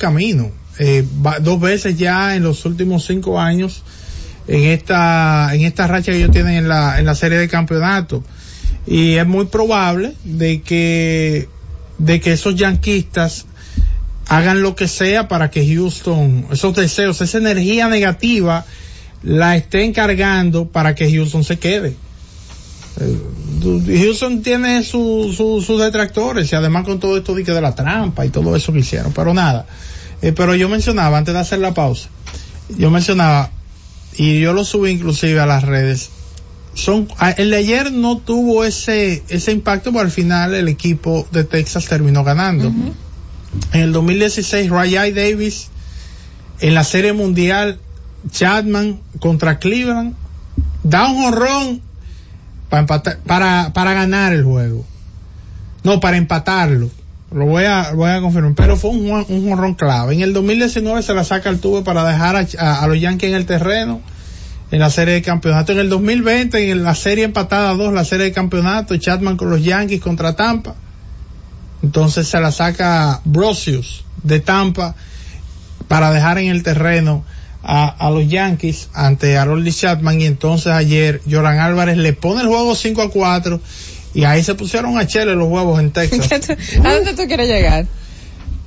camino. Eh, dos veces ya en los últimos cinco años en esta, en esta racha que ellos tienen en la, en la serie de campeonato. Y es muy probable de que, de que esos yanquistas hagan lo que sea para que Houston, esos deseos, esa energía negativa, la estén cargando para que Houston se quede. Eh, Houston tiene sus su, detractores y además con todo esto de, de la trampa y todo eso que hicieron, pero nada. Eh, pero yo mencionaba, antes de hacer la pausa, yo mencionaba, y yo lo subí inclusive a las redes, son, el de ayer no tuvo ese, ese impacto, pero al final el equipo de Texas terminó ganando. En el 2016, Rayay Davis, en la Serie Mundial, Chapman contra Cleveland, da un honrón para, para, para ganar el juego. No, para empatarlo. Lo voy a, voy a confirmar. Pero fue un, un honrón clave. En el 2019 se la saca el tubo para dejar a, los Yankees en el terreno en la serie de campeonato. En el 2020, en la serie empatada 2, la serie de campeonato, Chapman con los Yankees contra Tampa. Entonces se la saca Brosius de Tampa para dejar en el terreno a, a los Yankees ante Harold Chapman y entonces ayer Joran Álvarez le pone el juego 5 a 4 y ahí se pusieron a chele los huevos en Texas. ¿A dónde tú quieres llegar?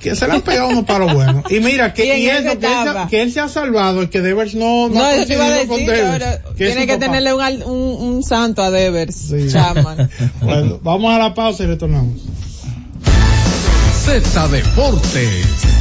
que se le han pegado unos palos buenos. Y mira, que, y eso, que, él se, que, él se, ha salvado, que Devers no, no, no ha decir, con Devers. tiene que tenerle un, un, un, santo a Devers, sí. bueno, vamos a la pausa y retornamos. Z Deportes.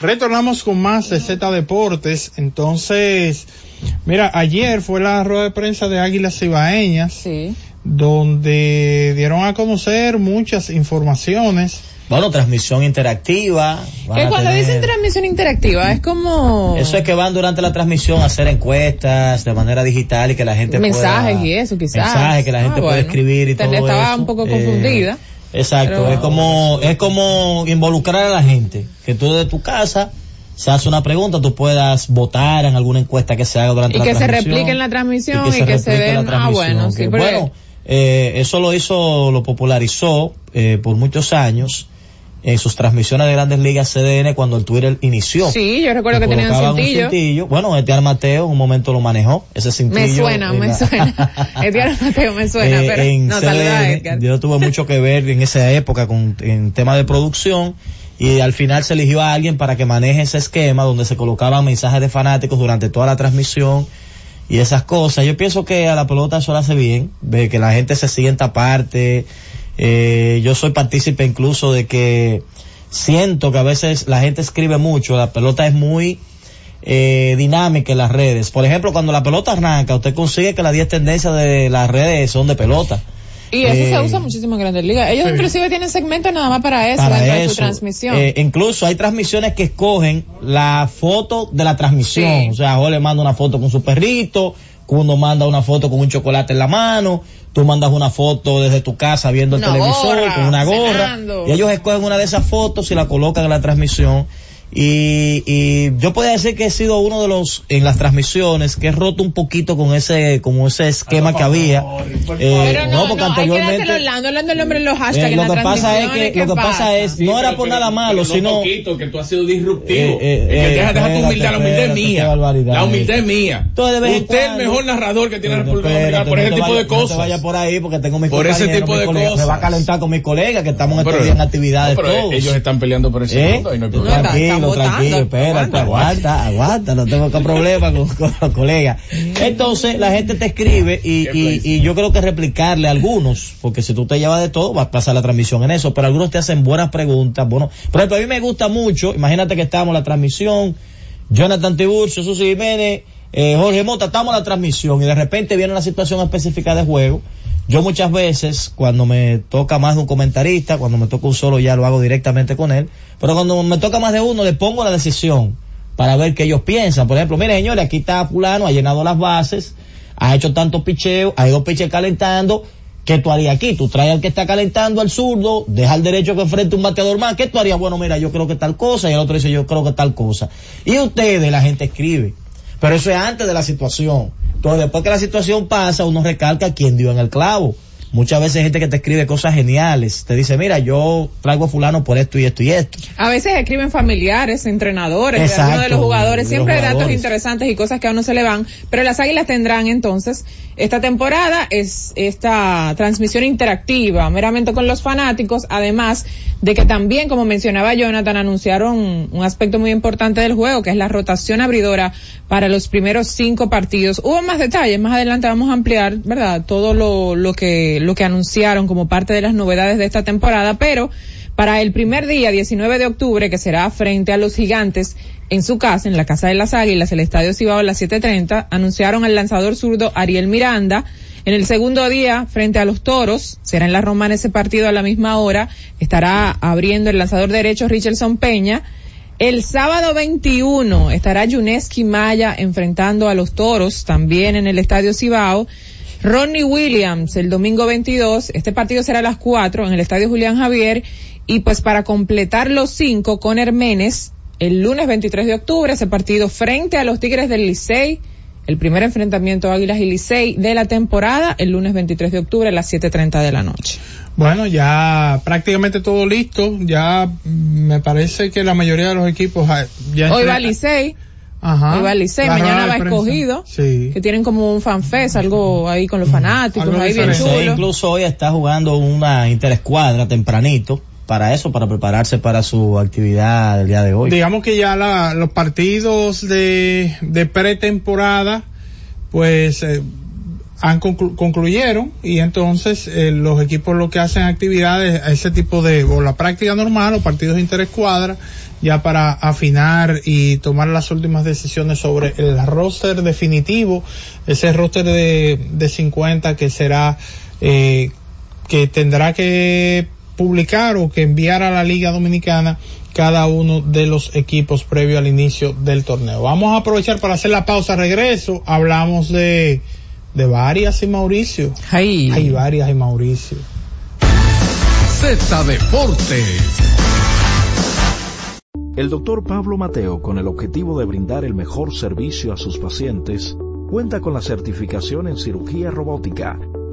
Retornamos con más de Z Deportes. Entonces, mira, ayer fue la rueda de prensa de Águilas Ibaeñas, sí. donde dieron a conocer muchas informaciones. Bueno, transmisión interactiva. Que cuando dicen transmisión interactiva es como... Eso es que van durante la transmisión a hacer encuestas de manera digital y que la gente Mensajes y eso, quizás. Mensajes que la gente ah, puede escribir y todo eso. Estaba un poco confundida. Eh, Exacto, es como es como involucrar a la gente, que tú de tu casa se hace una pregunta, tú puedas votar en alguna encuesta que se haga durante la transmisión. Y que se replique en la transmisión y que se, den, ah bueno, sí, bueno, eh, eso lo hizo, lo popularizó eh, por muchos años en sus transmisiones de Grandes Ligas CDN cuando el Twitter inició. Sí, yo recuerdo que tenían cintillo. Un cintillo. Bueno, Etiar Mateo en un momento lo manejó, ese cintillo. Me suena, me suena. Etiar Mateo me suena, eh, pero no CDN, Yo tuve mucho que ver en esa época con en tema de producción y al final se eligió a alguien para que maneje ese esquema donde se colocaban mensajes de fanáticos durante toda la transmisión y esas cosas. Yo pienso que a la pelota eso lo hace bien, ve que la gente se sienta aparte, eh, yo soy partícipe incluso de que siento que a veces la gente escribe mucho, la pelota es muy eh, dinámica en las redes. Por ejemplo, cuando la pelota arranca, usted consigue que las 10 tendencias de las redes son de pelota. Y eso se eh, usa muchísimo en Grandes Ligas. Ellos inclusive tienen segmentos nada más para eso, para de su transmisión. Eh, incluso hay transmisiones que escogen la foto de la transmisión. O sea, le manda una foto con su perrito, uno manda una foto con un chocolate en la mano, tú mandas una foto desde tu casa viendo el televisor con una gorra. Y ellos escogen una de esas fotos y la colocan en la transmisión y, y yo podría decir que he sido uno de los en las transmisiones que he roto un poquito con ese como ese esquema que había. Eh, no, porque anteriormente hablando, hablando el nombre en los hashtags eh, lo que pasa es que lo que pasa es no era por nada malo sino poquito, que tú has sido disruptivo. Eh, eh, deja, deja tu humildad la humildad es mía. la humildad es mía. Usted es el mejor narrador que tiene la República Dominicana por ese tipo de cosas. no vaya por ahí porque tengo mis por ese tipo de cosas me va a calentar con mis colegas que estamos en actividades todos. ellos están peleando por ese mundo y no hay problema tranquilo, tranquilo, espérate, aguanta, aguanta, no tengo problema con, los colegas. Entonces, la gente te escribe y, y, yo creo que replicarle a algunos, porque si tú te llevas de todo, vas a pasar la transmisión en eso, pero algunos te hacen buenas preguntas. Bueno, por ejemplo, a mí me gusta mucho, imagínate que estamos en la transmisión, Jonathan Tiburcio, Susi Jiménez, eh, Jorge Mota, estamos en la transmisión y de repente viene una situación específica de juego yo muchas veces, cuando me toca más de un comentarista, cuando me toca un solo ya lo hago directamente con él, pero cuando me toca más de uno le pongo la decisión para ver qué ellos piensan. Por ejemplo, mire señores, aquí está fulano, ha llenado las bases, ha hecho tantos picheos, ha ido piche calentando, ¿qué tú harías aquí? Tú traes al que está calentando al zurdo, deja al derecho que enfrente un bateador más, ¿qué tú harías? Bueno, mira, yo creo que tal cosa, y el otro dice, yo creo que tal cosa. Y ustedes, la gente escribe. Pero eso es antes de la situación. Entonces, después que la situación pasa, uno recalca quién dio en el clavo. Muchas veces hay gente que te escribe cosas geniales. Te dice, mira, yo traigo a fulano por esto y esto y esto. A veces escriben familiares, entrenadores, uno de los jugadores. Siempre hay datos interesantes y cosas que a uno se le van. Pero las águilas tendrán entonces esta temporada es esta transmisión interactiva, meramente con los fanáticos, además de que también, como mencionaba Jonathan, anunciaron un aspecto muy importante del juego, que es la rotación abridora para los primeros cinco partidos. Hubo más detalles, más adelante vamos a ampliar, ¿verdad? Todo lo, lo que, lo que anunciaron como parte de las novedades de esta temporada, pero para el primer día, 19 de octubre, que será frente a los gigantes, en su casa, en la Casa de las Águilas, el Estadio Cibao a las 7.30, anunciaron al lanzador zurdo Ariel Miranda. En el segundo día, frente a los Toros, será en la Romana ese partido a la misma hora, estará abriendo el lanzador derecho Richardson Peña. El sábado 21 estará Yuneski Maya enfrentando a los Toros, también en el Estadio Cibao. Ronnie Williams el domingo 22, este partido será a las 4 en el Estadio Julián Javier. Y pues para completar los cinco, con Hermenes el lunes 23 de octubre ese partido frente a los Tigres del Licey, el primer enfrentamiento Águilas y Licey de la temporada, el lunes 23 de octubre a las 7.30 de la noche. Bueno, ya prácticamente todo listo, ya me parece que la mayoría de los equipos ah, ya Hoy va Licey. Ajá. Hoy va Licey, mañana va escogido, sí. que tienen como un fanfest, algo ahí con los fanáticos, ahí bien chulo. Incluso hoy está jugando una interescuadra tempranito para eso, para prepararse para su actividad del día de hoy. Digamos que ya la, los partidos de, de pretemporada, pues eh, han concluyeron y entonces eh, los equipos lo que hacen actividades, ese tipo de, o la práctica normal o partidos interescuadra, ya para afinar y tomar las últimas decisiones sobre el roster definitivo, ese roster de, de 50 que será, eh, que tendrá que publicar o que enviar a la Liga Dominicana cada uno de los equipos previo al inicio del torneo. Vamos a aprovechar para hacer la pausa. Regreso, hablamos de, de varias y Mauricio. Hay varias y Mauricio. Z Deportes. El doctor Pablo Mateo, con el objetivo de brindar el mejor servicio a sus pacientes, cuenta con la certificación en cirugía robótica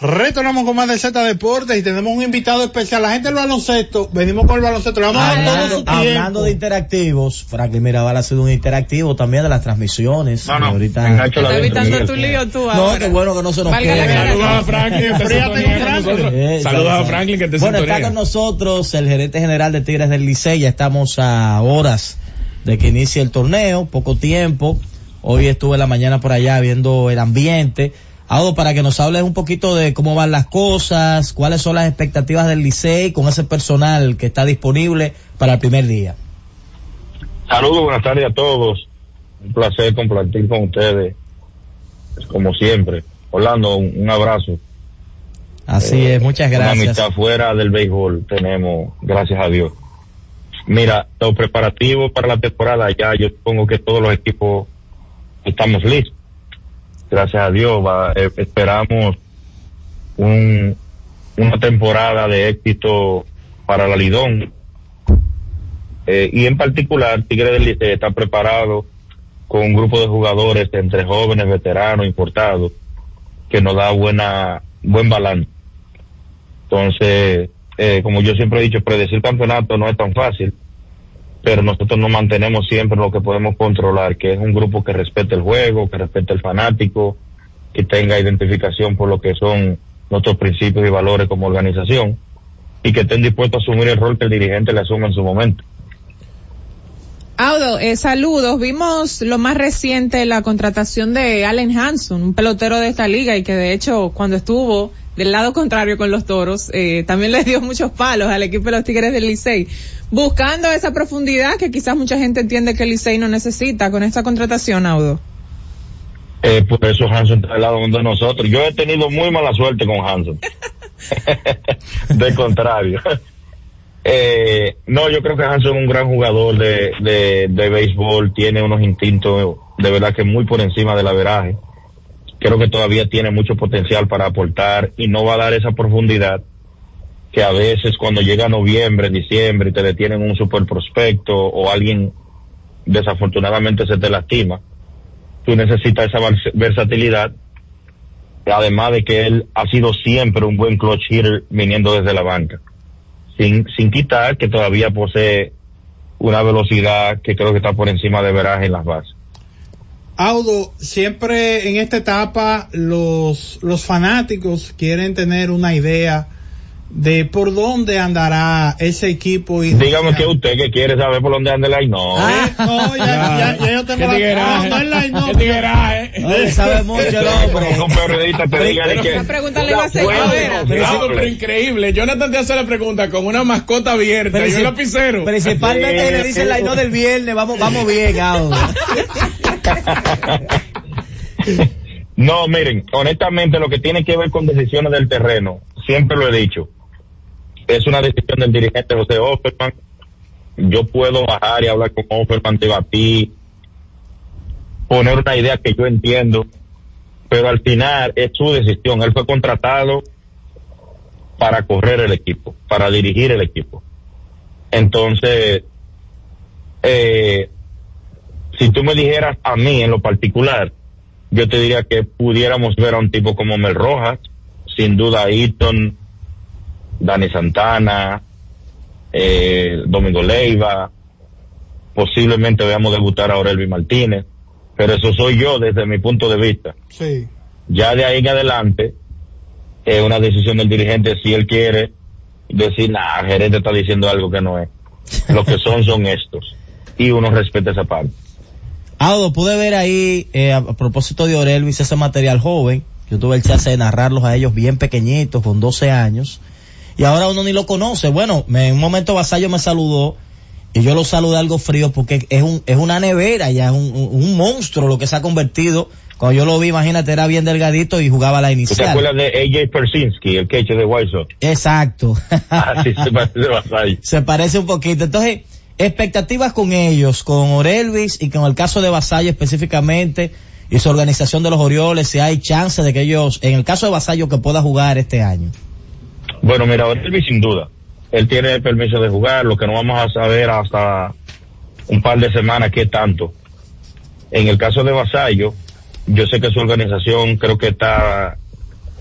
Retornamos con más de Z Deportes y tenemos un invitado especial. La gente del baloncesto, venimos con el baloncesto. Vamos hablando, a hablando de interactivos, Franklin Mirabal ha sido un interactivo también de las transmisiones. No, no, ahorita. Estás evitando tu lío tú No, qué bueno que no se nos quede. Saludos a Franklin. Eh, Saludos a. Franklin, que te Bueno, está con nosotros el gerente general de Tigres del Licey. Ya estamos a horas de que inicie el torneo, poco tiempo. Hoy estuve en la mañana por allá viendo el ambiente. Algo para que nos hables un poquito de cómo van las cosas, cuáles son las expectativas del Licey con ese personal que está disponible para el primer día. Saludos, buenas tardes a todos. Un placer compartir con ustedes, pues, como siempre. Orlando, un, un abrazo. Así Eh, es, muchas Una gracias. amistad fuera del béisbol tenemos, gracias a Dios. Mira, los preparativos para la temporada ya, yo supongo que todos los equipos estamos listos. Gracias a Dios, va, eh, esperamos un, una temporada de éxito para la Lidón. Eh, y en particular, Tigre del Licey está preparado con un grupo de jugadores entre jóvenes, veteranos, importados, que nos da buena, buen balance. Entonces, eh, como yo siempre he dicho, predecir campeonato no es tan fácil, pero nosotros nos mantenemos siempre lo que podemos controlar, que es un grupo que respete el juego, que respete el fanático, que tenga identificación por lo que son nuestros principios y valores como organización, y que estén dispuestos a asumir el rol que el dirigente le asume en su momento. Audo, eh, saludos. Vimos lo más reciente, la contratación de Allen Hanson, un pelotero de esta liga y que de hecho cuando estuvo del lado contrario con los toros, eh, también les dio muchos palos al equipo de los Tigres del Licey, buscando esa profundidad que quizás mucha gente entiende que el Licey no necesita con esta contratación, Audo. Eh, por eso Hanson está al lado de nosotros. Yo he tenido muy mala suerte con Hanson. de contrario. Eh, no, yo creo que Hanson es un gran jugador de, de, de béisbol, tiene unos instintos de verdad que muy por encima del averaje. Creo que todavía tiene mucho potencial para aportar y no va a dar esa profundidad que a veces cuando llega noviembre, diciembre y te detienen un super prospecto o alguien desafortunadamente se te lastima, tú necesitas esa vers- versatilidad, además de que él ha sido siempre un buen clutch hitter viniendo desde la banca, sin, sin quitar que todavía posee una velocidad que creo que está por encima de veraje en las bases. Audo, siempre en esta etapa los, los fanáticos quieren tener una idea de por dónde andará ese equipo. Y Dígame que usted que quiere saber por dónde anda el line, no. Ah, no, ya, ya, ya, yo tengo ¿Qué la no, no el sabe mucho el hombre. Un periodista te diga de que. Esa pregunta le iba a hacer Pero increíble. Jonathan te hace la pregunta con una mascota abierta y un lapicero. Principalmente le dice el line del viernes, vamos, vamos bien, ahora. No, miren, honestamente lo que tiene que ver con decisiones del terreno, siempre lo he dicho, es una decisión del dirigente José Offerman. Yo puedo bajar y hablar con Offerman, debatir, poner una idea que yo entiendo, pero al final es su decisión. Él fue contratado para correr el equipo, para dirigir el equipo. Entonces, eh, si tú me dijeras a mí en lo particular, yo te diría que pudiéramos ver a un tipo como Mel Rojas, sin duda Eaton, Dani Santana, eh, Domingo Leiva, posiblemente veamos debutar a Aurelvi Martínez, pero eso soy yo desde mi punto de vista. Sí. Ya de ahí en adelante, es una decisión del dirigente si él quiere decir, nah, el gerente está diciendo algo que no es. Lo que son son estos. Y uno respeta esa parte. Audo, pude ver ahí, eh, a, propósito de Orelvis, ese material joven. Yo tuve el chance de narrarlos a ellos bien pequeñitos, con 12 años. Y ahora uno ni lo conoce. Bueno, en un momento Vasallo me saludó y yo lo saludé algo frío porque es un, es una nevera ya, es un, un, monstruo lo que se ha convertido. Cuando yo lo vi, imagínate, era bien delgadito y jugaba la inicial. ¿Te acuerdas de AJ Persinski, el queche de White Sox? Exacto. Ah, se parece Vasallo. Se parece un poquito. Entonces, expectativas con ellos, con Orelvis y con el caso de Vasallo específicamente y su organización de los Orioles, si hay chance de que ellos, en el caso de Vasallo, que pueda jugar este año. Bueno, mira, Orelvis sin duda. Él tiene el permiso de jugar, lo que no vamos a saber hasta un par de semanas qué tanto. En el caso de Vasallo, yo sé que su organización creo que está,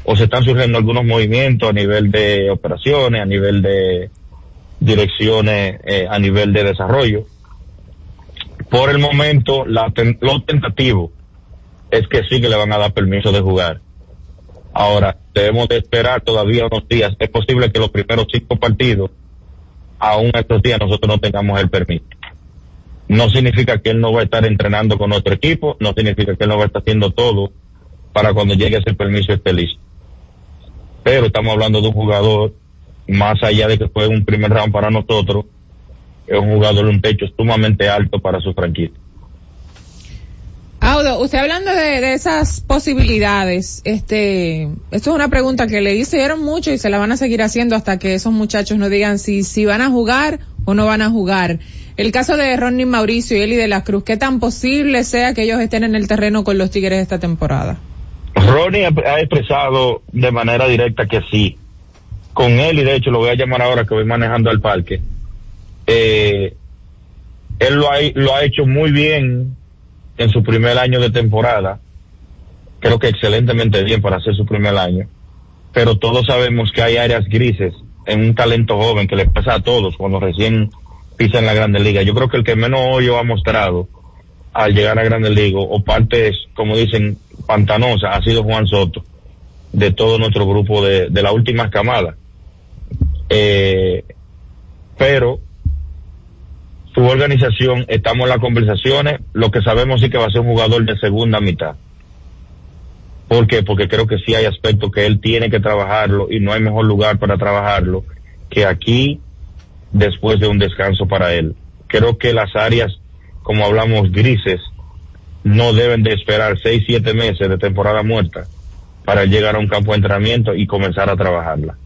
o se están surgiendo algunos movimientos a nivel de operaciones, a nivel de direcciones eh, a nivel de desarrollo. Por el momento, la lo tentativo es que sí que le van a dar permiso de jugar. Ahora, debemos de esperar todavía unos días. Es posible que los primeros cinco partidos, aún estos días, nosotros no tengamos el permiso. No significa que él no va a estar entrenando con otro equipo, no significa que él no va a estar haciendo todo para cuando llegue ese permiso esté listo. Pero estamos hablando de un jugador más allá de que fue un primer round para nosotros, es un jugador de un techo sumamente alto para su franquicia. Audo, usted hablando de, esas posibilidades, este, esto es una pregunta que le hicieron mucho y se la van a seguir haciendo hasta que esos muchachos nos digan si, si van a jugar o no van a jugar. El caso de Ronnie Mauricio y Eli de la Cruz, ¿qué tan posible sea que ellos estén en el terreno con los Tigres esta temporada? Ronnie ha expresado de manera directa que sí, con y de hecho lo voy a llamar ahora que voy manejando al parque. Eh, él lo ha, lo ha hecho muy bien en su primer año de temporada. Creo que excelentemente bien para hacer su primer año. Pero todos sabemos que hay áreas grises en un talento joven que le pasa a todos cuando recién pisa en la Grande Liga. Yo creo que el que menos hoyo ha mostrado al llegar a Grande Liga o partes, como dicen, pantanosas, ha sido Juan Soto de todo nuestro grupo de, de la última camada. Eh, pero su organización, estamos en las conversaciones, lo que sabemos sí que va a ser un jugador de segunda mitad. ¿Por qué? Porque creo que sí hay aspectos que él tiene que trabajarlo y no hay mejor lugar para trabajarlo que aquí después de un descanso para él. Creo que las áreas, como hablamos, grises, no deben de esperar seis, siete meses de temporada muerta para llegar a un campo de entrenamiento y comenzar a trabajarla.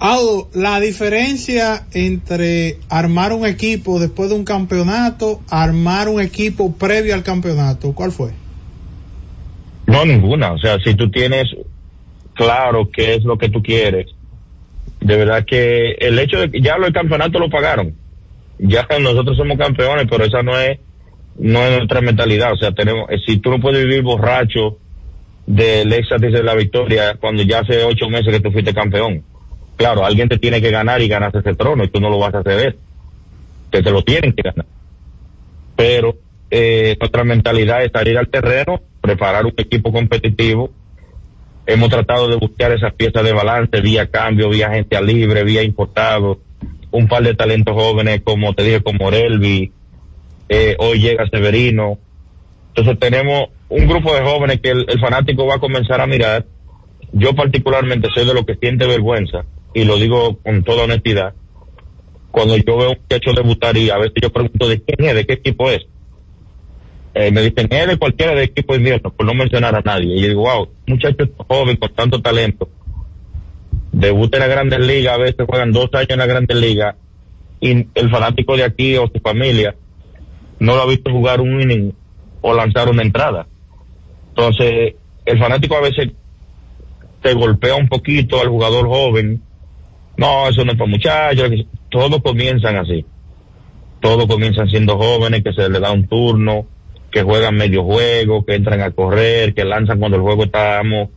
Aldo, la diferencia entre armar un equipo después de un campeonato, armar un equipo previo al campeonato, ¿cuál fue? No, ninguna. O sea, si tú tienes claro qué es lo que tú quieres, de verdad que el hecho de que ya el campeonato lo pagaron. Ya nosotros somos campeones, pero esa no es, no es nuestra mentalidad. O sea, tenemos, si tú no puedes vivir borracho del éxtasis de la victoria cuando ya hace ocho meses que tú fuiste campeón Claro, alguien te tiene que ganar y ganarse ese trono y tú no lo vas a ceder. Que te lo tienen que ganar. Pero eh, nuestra mentalidad es salir al terreno, preparar un equipo competitivo, hemos tratado de buscar esas piezas de balance vía cambio, vía gente libre, vía importado, un par de talentos jóvenes como te dije, como Elvi, eh, hoy llega Severino. Entonces tenemos un grupo de jóvenes que el, fanático va a comenzar a mirar. Yo particularmente soy de los que siente vergüenza, y lo digo con toda honestidad, cuando yo veo un muchacho debutar y a veces yo pregunto de quién es, de qué equipo es. Eh, me dicen, es de cualquiera de equipo invierno, por no mencionar a nadie. Y yo digo, wow, muchacho joven con tanto talento, debuta en la Grandes Ligas, a veces juegan dos años en la Grandes Ligas, y el fanático de aquí o su familia no lo ha visto jugar un inning o lanzar una entrada. Entonces, el fanático a veces te golpea un poquito al jugador joven. No, eso no es para muchachos. Todos comienzan así. Todos comienzan siendo jóvenes, que se les da un turno, que juegan medio juego, que entran a correr, que lanzan cuando el juego estamos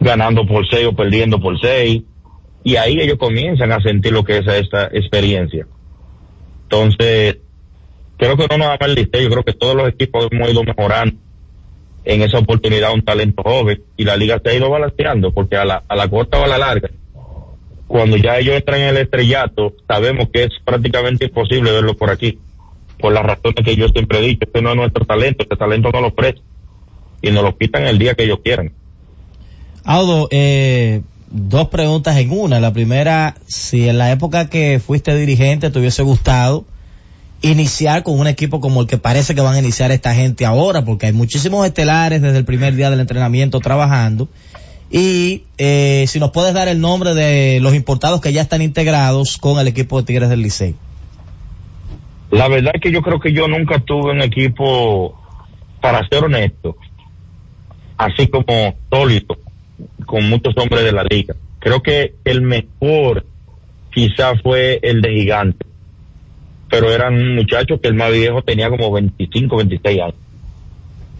ganando por seis o perdiendo por seis. Y ahí ellos comienzan a sentir lo que es esta experiencia. Entonces, creo que no nos da mal yo creo que todos los equipos hemos ido mejorando en esa oportunidad un talento joven y la liga se ha ido balanceando porque a la, a la corta o a la larga, cuando ya ellos entran en el estrellato, sabemos que es prácticamente imposible verlo por aquí, por las razones que yo siempre he dicho, este no es nuestro talento, este talento no lo ofrece y nos lo quitan el día que ellos quieran. Aldo, eh, dos preguntas en una. La primera, si en la época que fuiste dirigente te hubiese gustado iniciar con un equipo como el que parece que van a iniciar esta gente ahora, porque hay muchísimos estelares desde el primer día del entrenamiento trabajando. Y eh, si nos puedes dar el nombre de los importados que ya están integrados con el equipo de Tigres del Licey. La verdad es que yo creo que yo nunca tuve un equipo, para ser honesto, así como sólido, con muchos hombres de la liga. Creo que el mejor quizá fue el de Gigante pero eran muchachos que el más viejo tenía como 25, 26 años.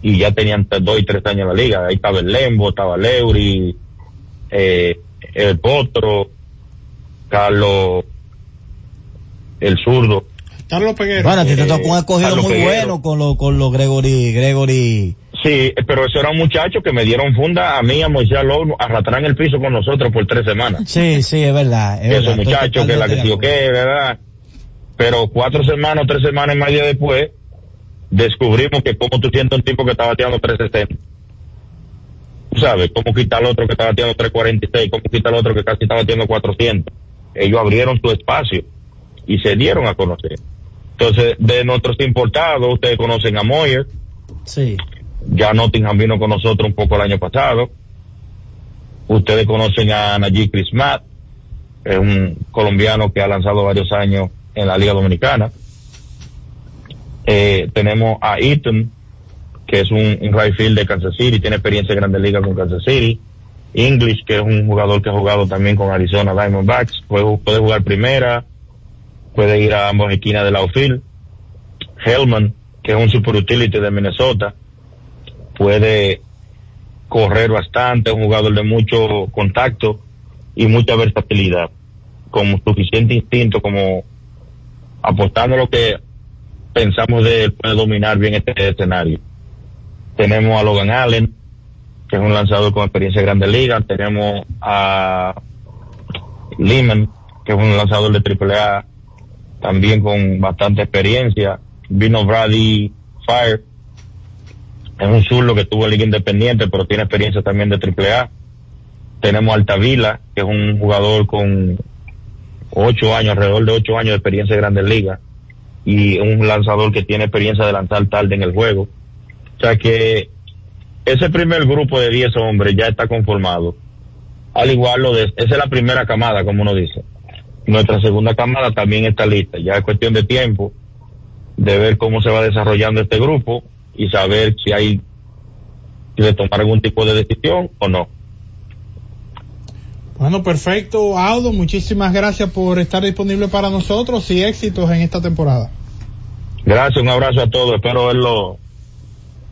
Y ya tenían dos y tres años en la liga. Ahí estaba el Lembo, estaba Leury, eh, el Potro, Carlos, el zurdo. Carlos Peguero. Bueno, te tocó un escogido muy bueno con los con los Gregory, Gregory. Sí, pero eso era un muchacho que me dieron funda a mí, a Moisés Alonso, arrastrar el piso con nosotros por tres semanas. Sí, sí, es verdad. Es Esos muchachos que la que sí o qué, ¿verdad? pero cuatro semanas, tres semanas y media después, descubrimos que como tú sientes un tipo que está bateando 360. Tú sabes, cómo quitar al otro que está bateando 346, cómo quitar al otro que casi está bateando 400. Ellos abrieron su espacio y se dieron a conocer. Entonces, de nuestros importados, ustedes conocen a Moyer. Sí. Ya Nottingham vino con nosotros un poco el año pasado. Ustedes conocen a Najee Crismat, es un colombiano que ha lanzado varios años en la Liga Dominicana. Eh, tenemos a Eaton, que es un, un right field de Kansas City, tiene experiencia en Grandes Ligas con Kansas City. English, que es un jugador que ha jugado también con Arizona Diamondbacks, puede, jugar primera, puede ir a ambas esquinas del outfield. Hellman, que es un super utility de Minnesota, puede correr bastante, un jugador de mucho contacto y mucha versatilidad, con suficiente instinto como apostando lo que pensamos de él puede dominar bien este escenario. Tenemos a Logan Allen, que es un lanzador con experiencia en Grandes Ligas. Tenemos a Lehman, que es un lanzador de AAA, también con bastante experiencia. Vino Brady Fire, es un zurdo que tuvo Liga Independiente, pero tiene experiencia también de AAA. Tenemos a Altavila, que es un jugador con ocho años, alrededor de ocho años de experiencia en Grandes Ligas y un lanzador que tiene experiencia de lanzar tarde en el juego. O sea que ese primer grupo de diez hombres ya está conformado. Al igual lo de, esa es la primera camada, como uno dice. Nuestra segunda camada también está lista. Ya es cuestión de tiempo de ver cómo se va desarrollando este grupo y saber si hay que tomar algún tipo de decisión o no. Bueno, perfecto. Aldo, muchísimas gracias por estar disponible para nosotros y éxitos en esta temporada. Gracias, un abrazo a todos. Espero verlo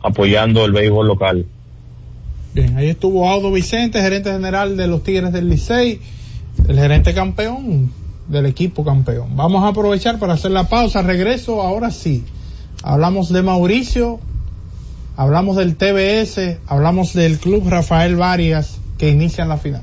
apoyando el béisbol local. Bien, ahí estuvo Aldo Vicente, gerente general de los Tigres del Licey, el gerente campeón del equipo campeón. Vamos a aprovechar para hacer la pausa. Regreso, ahora sí. Hablamos de Mauricio hablamos del TBS, hablamos del Club Rafael Varias que inician la final.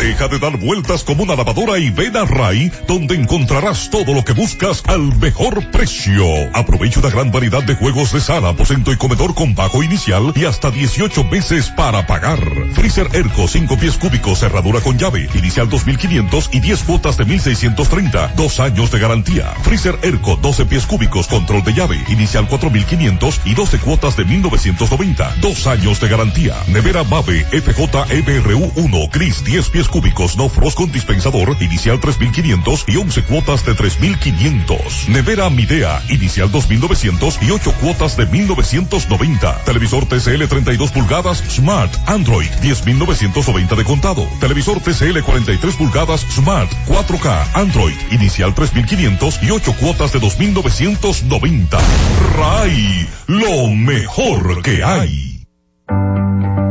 Deja de dar vueltas como una lavadora y ven a Ray, donde encontrarás todo lo que buscas al mejor precio. Aprovecha una gran variedad de juegos de sala, aposento y comedor con bajo inicial y hasta 18 meses para pagar. Freezer Erco 5 pies cúbicos, cerradura con llave, inicial 2500 y 10 cuotas de 1630, dos años de garantía. Freezer Erco 12 pies cúbicos, control de llave, inicial 4500 y 12 cuotas de 1990, dos años de garantía. Nevera Mave FJ EBRU 1, Gris 10 pies cúbicos no frost con dispensador, inicial 3500 y 11 cuotas de 3500. Nevera Midea, inicial 2900 y 8 cuotas de 1990. Televisor TCL 32 pulgadas Smart Android 10990 de contado. Televisor TCL 43 pulgadas Smart 4K Android, inicial 3500 y 8 cuotas de 2990. RAI, lo mejor que hay.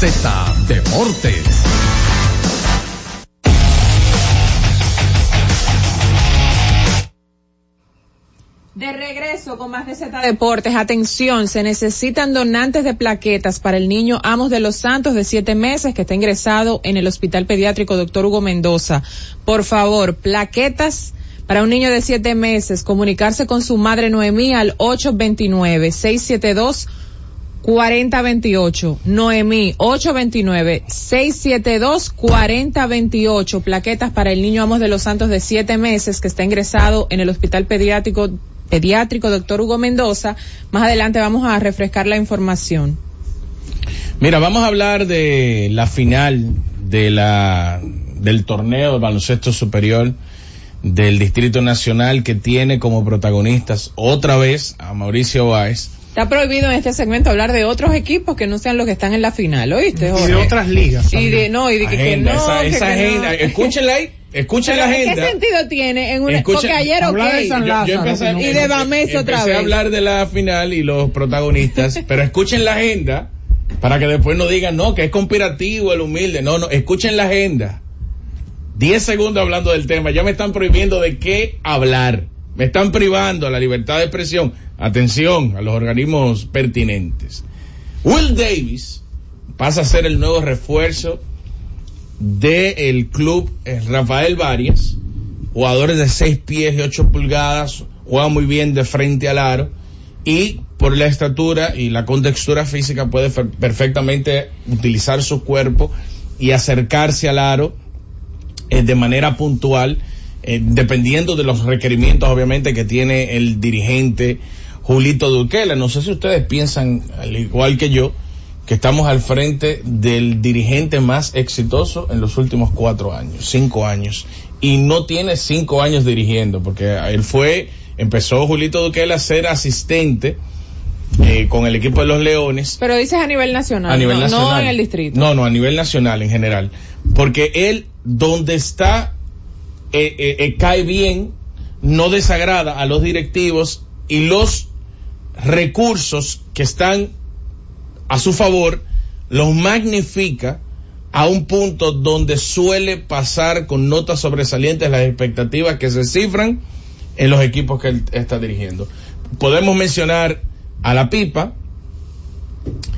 Z Deportes. De regreso con más de Z Deportes. Atención, se necesitan donantes de plaquetas para el niño Amos de los Santos de siete meses que está ingresado en el Hospital Pediátrico Dr. Hugo Mendoza. Por favor, plaquetas para un niño de siete meses, comunicarse con su madre Noemí al 829 672 4028, Noemí 829 672 4028, plaquetas para el niño Amos de los Santos de siete meses que está ingresado en el Hospital Pediátrico Pediátrico Doctor Hugo Mendoza. Más adelante vamos a refrescar la información. Mira, vamos a hablar de la final de la del torneo de baloncesto superior del Distrito Nacional que tiene como protagonistas otra vez a Mauricio Báez Está prohibido en este segmento hablar de otros equipos que no sean los que están en la final, ¿oíste? Y de otras ligas. Y de, no, y de que, no. Esa, esa agenda, escúchenla ahí. Escuchen la agenda. ¿Qué sentido tiene? En una, porque ayer, ok. De San Lázaro, empecé, y de Bames otra vez. Empecé a hablar de la final y los protagonistas, pero escuchen la agenda para que después no digan, no, que es conspirativo el humilde. No, no, escuchen la agenda. Diez segundos hablando del tema. Ya me están prohibiendo de qué hablar. Me están privando la libertad de expresión. Atención a los organismos pertinentes. Will Davis pasa a ser el nuevo refuerzo del club eh, Rafael Varias. Jugadores de 6 pies y 8 pulgadas, juega muy bien de frente al aro y por la estatura y la contextura física puede perfectamente utilizar su cuerpo y acercarse al aro eh, de manera puntual eh, dependiendo de los requerimientos obviamente que tiene el dirigente Julito Duquela. No sé si ustedes piensan, al igual que yo, que estamos al frente del dirigente más exitoso en los últimos cuatro años, cinco años. Y no tiene cinco años dirigiendo, porque él fue, empezó Julito Duquel a ser asistente eh, con el equipo de los Leones. Pero dices a nivel nacional, A nivel no, nacional. no en el distrito. No, no, a nivel nacional en general. Porque él, donde está, eh, eh, eh, cae bien, no desagrada a los directivos y los recursos que están a su favor los magnifica a un punto donde suele pasar con notas sobresalientes las expectativas que se cifran en los equipos que él está dirigiendo. Podemos mencionar a la Pipa,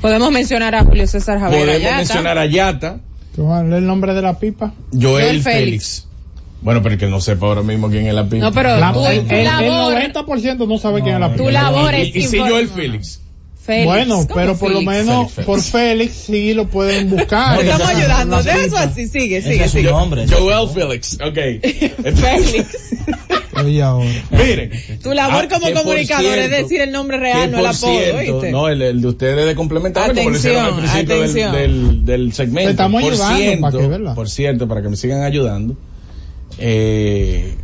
Podemos mencionar a Julio César Javier podemos Ayata. mencionar a Yata, ¿Cuál es el nombre de la pipa? Joel, Joel Félix. Félix. Bueno, pero que no sepa ahora mismo quién es la Pipa. No, pero La- el, el- labor, el 90% no sabe quién es la pipa. tu labor y, es y si informar. Joel Félix. Félix, Bueno, ¿cómo pero por lo menos Félix, Félix. por Félix sí lo pueden buscar. Estamos ayudando, de eso así, sigue, sigue, es su sigue. nombre. Joel Félix, ok. Félix. Oye, ahora. Miren. Tu labor ah, como comunicador es decir el nombre real, no el apodo, cierto, ¿oíste? No, el, el de ustedes de complementar, como lo hicieron al principio del, del, del segmento. Te estamos por ayudando, cierto, para que, ¿verdad? por cierto, para que me sigan ayudando, eh,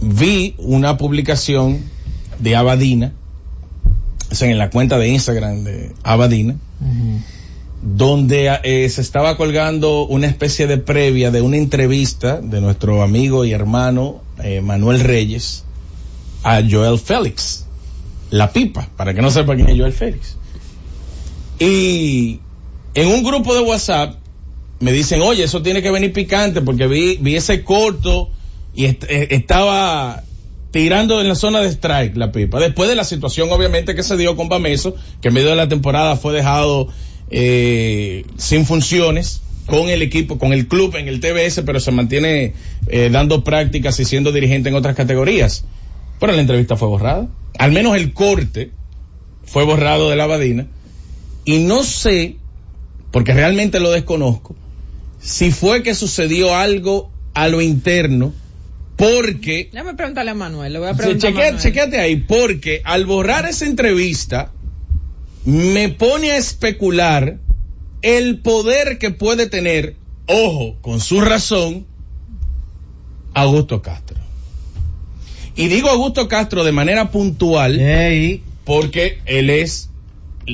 vi una publicación de Abadina, o sea, en la cuenta de Instagram de Abadina, donde eh, se estaba colgando una especie de previa de una entrevista de nuestro amigo y hermano eh, Manuel Reyes a Joel Félix, la pipa, para que no sepa quién es Joel Félix. Y en un grupo de WhatsApp me dicen, oye, eso tiene que venir picante porque vi, vi ese corto y eh, estaba tirando en la zona de strike la pipa. Después de la situación obviamente que se dio con Bameso, que en medio de la temporada fue dejado eh, sin funciones con el equipo, con el club en el TBS, pero se mantiene eh, dando prácticas y siendo dirigente en otras categorías. Pero la entrevista fue borrada. Al menos el corte fue borrado de la Badina. Y no sé, porque realmente lo desconozco, si fue que sucedió algo a lo interno, porque Déjame preguntarle a Manuel, le voy a preguntar a chequea- Manuel. chequéate ahí, porque al borrar esa entrevista, me pone a especular el poder que puede tener, ojo, con su razón, Augusto Castro. Y digo Augusto Castro de manera puntual, porque él es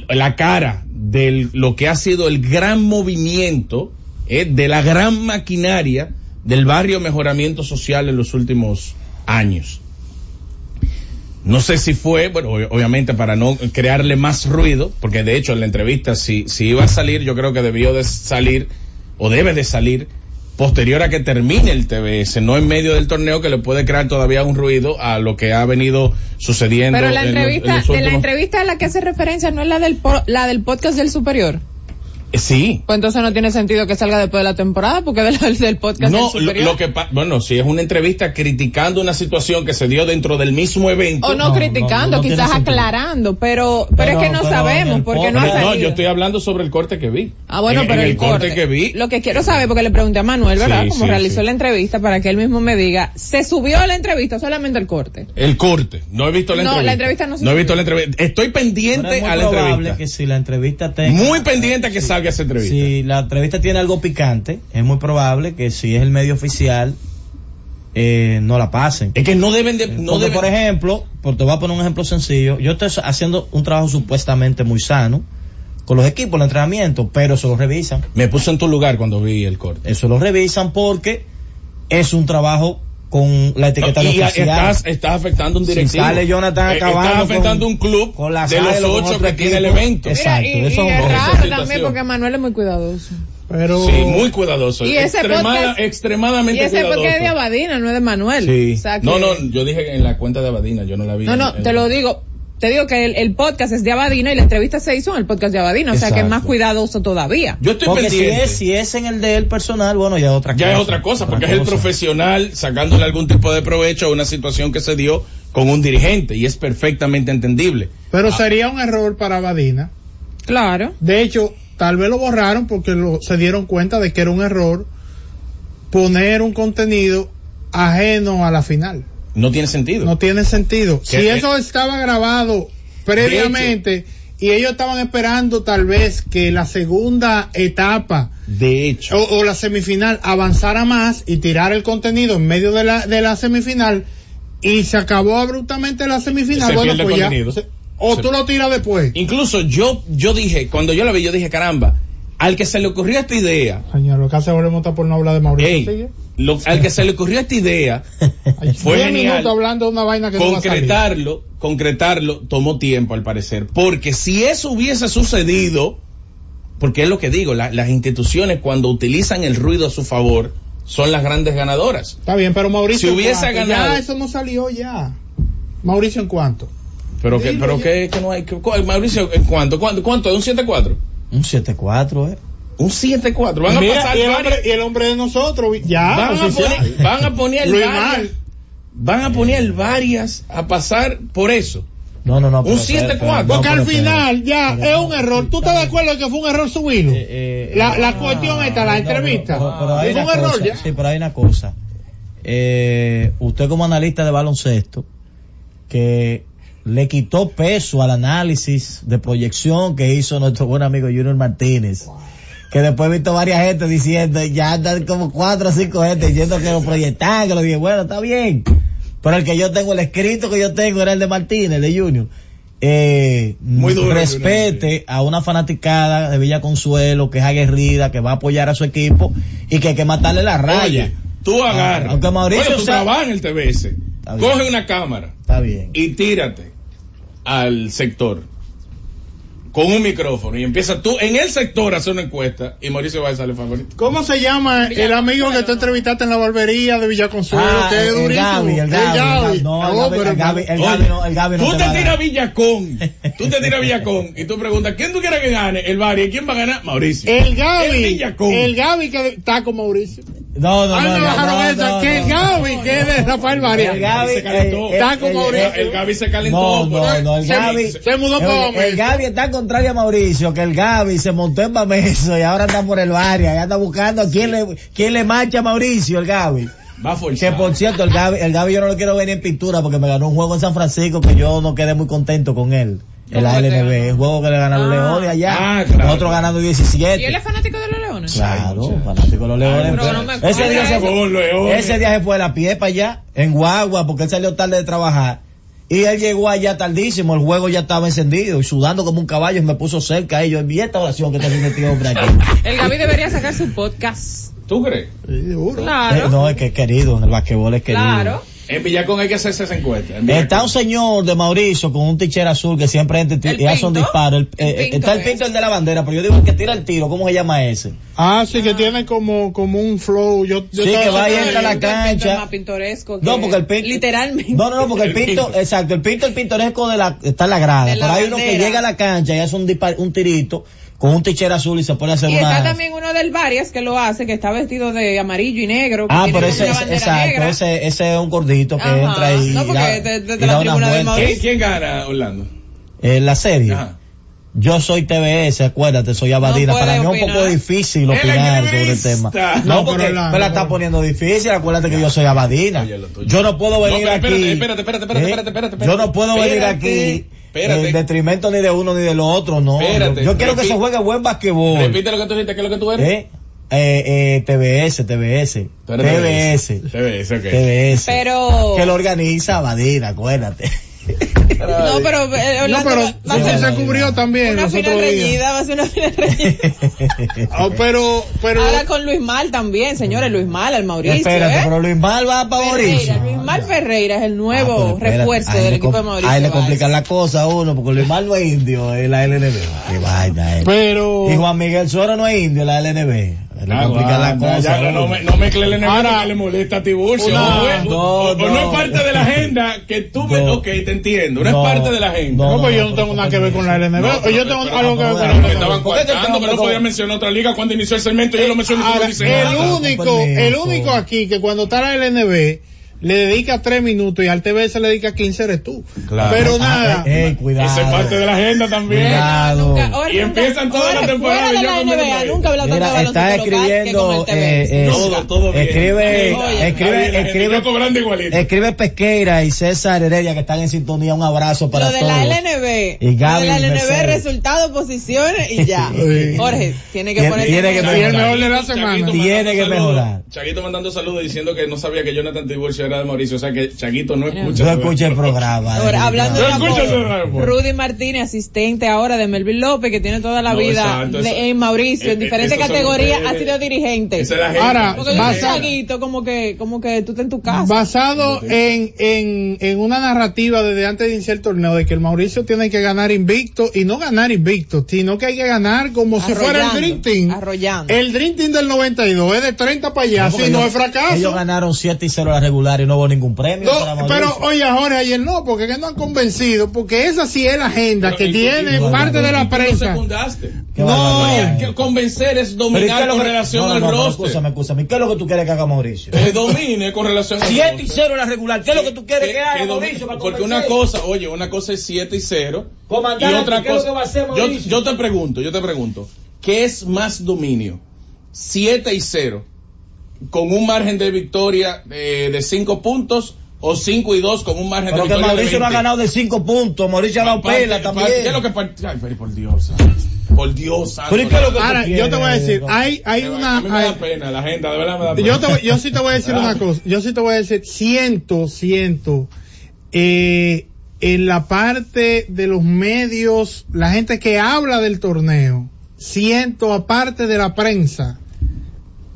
la cara de lo que ha sido el gran movimiento eh, de la gran maquinaria del barrio mejoramiento social en los últimos años. No sé si fue, bueno, ob- obviamente para no crearle más ruido, porque de hecho en la entrevista, si, si iba a salir, yo creo que debió de salir, o debe de salir, posterior a que termine el TBS, no en medio del torneo que le puede crear todavía un ruido a lo que ha venido sucediendo. Pero la en los- en entrevista, los de la últimos- entrevista a la que hace referencia no es la del po- la del podcast del superior. Sí. Pues entonces no tiene sentido que salga después de la temporada porque del, del podcast No, del lo, lo que pa- bueno, si es una entrevista criticando una situación que se dio dentro del mismo evento. o no, No, criticando, no, no quizás aclarando, pero, pero, Pero- es que no sabemos porque no ha podcast- no, salido. yo estoy hablando sobre el corte que vi. Ah, bueno, En- pero en el, el corte que vi. Lo que quiero saber, porque le pregunté a Manuel, ¿verdad? Sí, Como sí, realizó sí. la entrevista para que él mismo me diga, ¿se subió la entrevista o solamente el corte? El corte. No he visto la No, entrevista. la entrevista no se No he visto la entrevista. Estoy pendiente es muy a la probable entrevista. que si la entrevista tenga... Muy pendiente a que salga esa entrevista. Si la entrevista tiene algo picante, es muy probable que si es el medio oficial, eh, no la pasen. Es que no deben de, no Porque, deben- por ejemplo, por, te voy a poner un ejemplo sencillo, yo estoy haciendo un trabajo supuestamente muy sano con los equipos, el entrenamiento, pero eso lo revisan. me puse en tu lugar cuando vi el corte. Eso lo revisan porque es un trabajo con la etiqueta y de estás, estás afectando un Si directivo. sale Jonathan Eh, acabando Estás afectando con- un club con la de los ocho que tiene el evento. Exacto, Mira, y, eso y es raro también porque Manuel es muy cuidadoso. Pero Sí, muy cuidadoso. Y ese Extremada- podcast- extremadamente Y ese cuidadoso. porque es de Abadina, no es de Manuel. Sí. O sea que- No, no, yo dije en la cuenta de Abadina, yo no la vi. No, no, en- te lo digo. Te digo que el, el podcast es de Abadina y la entrevista se hizo en el podcast de Abadina, o sea que es más Exacto. cuidadoso todavía. Yo estoy Porque si pendiente. es, si es en el de él personal, bueno, ya es otra cosa. ya es otra cosa, porque es el profesional sacándole algún tipo de provecho a una situación que se dio con un dirigente y es perfectamente entendible. pero sería un error para Badina. Claro. De hecho, tal vez lo borraron porque lo, se dieron cuenta de que era un error poner un contenido ajeno a la final. No tiene sentido. No tiene sentido. Si eso estaba grabado previamente y ellos estaban esperando tal vez que la segunda etapa de hecho o, o la semifinal avanzara más y tirar el contenido en medio de la, de la semifinal y se acabó abruptamente la semifinal. Se bueno, pierde pues ya, contenido. se- o Se- tú lo tiras después. incluso yo yo dije cuando yo la vi yo dije caramba al que se le ocurrió esta idea Señor, lo que hace volvemos por no hablar de Mauricio. Lo- al que se le ocurrió esta idea fue diez genial. minutos hablando de una vaina que no va a salir. concretarlo, concretarlo tomó tiempo al parecer, porque si eso hubiese sucedido, porque es lo que digo, la- las instituciones cuando utilizan el ruido a su favor son las grandes ganadoras. Está bien, pero Mauricio. Si hubiese ganado- Ya eso no salió ya. Mauricio, ¿en cuánto? Pero que, Dilo pero ya. que, que no hay, que- Mauricio, ¿en cuánto? ¿Cuánto? ¿Cuánto? ¿Un 7-4? Un 7-4, eh. Un 7-4. Van a pasar y, el hombre, y el hombre de nosotros, ya. van, a oficial. poner, van a poner varias, van a poner varias a pasar por eso. No, no, no. Un espera, 7-4. espera, no, Porque al final ya Pero es un error. ¿Tú estás de acuerdo que fue un error subirlo? Eh, eh, la, la ah, cuestión esta, la no, entrevista. pero- pero hay fue un error ya. Sí, pero hay una cosa. Eh, usted como analista de baloncesto, que le quitó peso al análisis de proyección que hizo nuestro buen amigo Junior Martínez. Que después he visto varias gente diciendo, ya andan como cuatro o cinco gente diciendo que lo proyectaban, que lo dije, bueno, está bien. Pero el que yo tengo, el escrito que yo tengo era el de Martínez, de Junior. Eh, Muy duro, respete a una fanaticada de Villa Consuelo que es aguerrida, que va a apoyar a su equipo y que hay que matarle la raya. Oye, tú agarras. Ah, aunque Mauricio bueno, tú sea- trabajas en el TBS. Coge una cámara Está bien. y tírate al sector con un micrófono y empieza tú en el sector a hacer una encuesta y Mauricio va a salir favorito. ¿Cómo se llama el amigo que tú entrevistaste en la barbería de Villaconsuelo? Ah, que es el durísimo. Gaby, el Gaby. No, el Gaby, pero el Gaby, el Gaby no, el Gaby no tú te te tiras. Villacón, tú te tiras Villacón y tú preguntas, ¿quién tú quieres que gane? El Bari, ¿quién va a ganar? Mauricio. El El Gaby, Villacón. el Gaby que está con Mauricio. No, no, Ay, no. bajaron no, esa, no, que el no. Gaby, que es de Rafael María. El Gaby, se calentó. eh, Está con eh, Mauricio. eh, El Gaby se calentó. No, no, no, el Se- Gaby. se mudó el, para el Bameso. Gaby está contrario a Mauricio, que el Gaby se montó en Bameso y ahora anda por el barrio, ya anda buscando a quién le, quién le marcha a Mauricio, el Gaby. Va Que por cierto, el Gaby, el Gaby yo no lo quiero ver en pintura porque me ganó un juego en San Francisco que yo no quedé muy contento con él. En la ¿Cómo que te LNB, ganó? el juego que le ganaron Ah. los Leones allá. Ah, claro. Nosotros ganando ¿Y él 17. es fanático de los leones? Claro, Ay, fanático de los Leones. pero no me acuerdo. ese, día se Con fue, Leones. ese día se fue a la pie para allá, en Guagua, porque él salió tarde de trabajar. Y él llegó allá tardísimo, el juego ya estaba encendido y sudando como un caballo y me puso cerca y yo envié esta oración que está haciendo este hombre aquí. El Gaby debería sacar su podcast. ¿Tú crees? Sí, seguro. Eh, Claro. no, es que es querido, en el basquetbol es querido. Claro. En Villacón hay que hacerse esa encuesta. Está un señor de Mauricio con un ticher azul que siempre entra ¿El y hace disparo. El- El eh, Pinto está el pinto el de la bandera, pero yo digo el que tira el tiro, ¿cómo se llama ese? Ah, sí, que tiene como, como un flow. Yo, yo Sí, que va y entra a la cancha. es más pintoresco. que- No, porque el pinto. Literalmente. No, no, no, porque el pinto, exacto, el pinto, el pintoresco de la, está en la grada. De la pero hay uno que bandera. llega a la cancha y hace un, dispar- un tirito con un ticher azul y se pone a hacer Y una. está también uno del Varias que lo hace, que está vestido de amarillo y negro. que Ah, pero ese, exacto, negra. ese, ese es un gordito que Ajá. entra y, No, porque da, de- de- de y la tribuna vuelta. ¿Quién, quién gana, Orlando? En la serie. Ajá. Yo soy TBS, acuérdate, soy Abadina. No puede Para mí es un poco difícil El opinar sobre el tema. No, No, pero porque la- me la está poniendo difícil. Acuérdate que yo soy Abadina. Yo no puedo venir espérate, aquí. espérate, espérate, espérate, ¿eh? espérate, espérate, Yo no espérate. puedo venir Espérate, aquí espérate. en detrimento ni de uno ni del otro, no. Espérate, yo quiero que se juegue buen basquetbol. Repite lo que tú dijiste, ¿qué es lo que tú eres? ¿Eh? Eh, eh, TBS, TBS. TBS. TBS, ok. TBS. Pero. Que lo organiza Abadina, acuérdate. No, pero. eh, No, pero va- va a se, ser se cubrió también una final reñida, va a ser una final reñida. Oh, pero, pero, Ahora con Luis Mal también, señores, Luis Mal al Mauricio. Espérate, ¿eh? pero Luis Mal va para Mauricio. Luis Mal Ferreira es el Ah, nuevo espérate, refuerzo del equipo de Mauricio. Ahí le complican la cosa a uno, porque Luis Mal no es indio en la LNB. Qué vaina, eh. pero, Y Juan Miguel Suero no es indio en la LNB. Ah, la cosa. ya, no, me, no mezcle el enemigo Ahora- que le molesta a Tiburcio. No, no no. es parte de la agenda que tú me... No. Ok, te entiendo. No, No, es parte de la agenda. no, no, pues yo no, tengo nada que ver con la LNB. Yo tengo pero- algo que ver con la estaban ¿Por qué te coartando, tengo pero no podía mencionar otra liga cuando inició el segmento. Yo lo mencioné el único, el único aquí que cuando está la LNB le dedica tres minutos y al TV se le dedica 15 eres tú. Claro. Pero Ah, nada. eh, eh, cuidado. Eso es parte de la agenda también. Cuidado. Y empiezan toda la Jorge, temporada fuera y de yo la NBA, nunca habla tanto de Mira, baloncesto está escribiendo, eh, eh, Todo, todo bien. escribe, Oye, escribe, bien, escribe, escribe Pesqueira y César Heredia que están en sintonía. Un abrazo para Lo de todos. la LNB, Y Gaby lo de la LNB, Mercedes. resultado, posiciones y ya. Jorge, tiene que poner tiene que mejorar. de Tiene que mejorar. Chaguito mandando saludos diciendo que no sabía que Jonathan Tiburcio era de Mauricio. O sea que Chaguito no escucha. Yo escuché el programa. Ahora, hablando de apodo, radio. Rudy Martínez, asistente ahora de Melvin López, que tiene toda la No, vida exacto, de- eso- en Mauricio, eh, en eh, diferentes categorías, ha sido dirigente. Esa es la gente. Ahora, Porque la chaguito, como que, como que tú estás en tu casa. Basado en, en, en una narrativa desde antes de iniciar el torneo de que el Mauricio tiene que ganar invicto y no ganar invicto, sino que hay que ganar como si fuera el Dream Team. arrollando. El Dream Team del 92 es de 30 para allá, si no es fracaso. Ellos ganaron 7 y 0 la regular y no hubo ningún premio. No, para pero oye Jorge, ayer no, porque que no han convencido, porque esa sí es la agenda Pero que en- tiene en- parte de la Tú no prensa. no. Que convencer es Pero ¿y qué es dominar con relación no, no, al no, roster. Escúchame, escúchame. ¿Qué es lo que tú quieres que haga Mauricio? Que domine con relación al 7 y roster. 0 la regular. ¿Qué es lo que tú quieres que, haga que Mauricio? para Porque una cosa, oye, una cosa es 7 y 0. Y Comandante, otra ¿qué es lo cosa. que va a hacer yo, Mauricio? yo te pregunto, yo te pregunto. ¿Qué es más dominio? 7 y 0. Con un margen de victoria eh, de 5 puntos o 5 y 2 con un margen Pero de victoria Mauricio de no ha 20. ganado de 5 puntos. Mauricio ha dado Parte- pela parte- también. ¿Qué es lo que Ay, pero por Dios. Por Dios. santo. Pero ¿y qué es lo que tú Ahora, yo te voy a decir, hay, hay Me- una, A mí me da pena, la agenda, de verdad me da pena. yo te voy- yo sí te voy a decir una cosa, yo sí te voy a decir, siento, siento, eh, en la parte de los medios, la gente que habla del torneo, siento aparte de la prensa,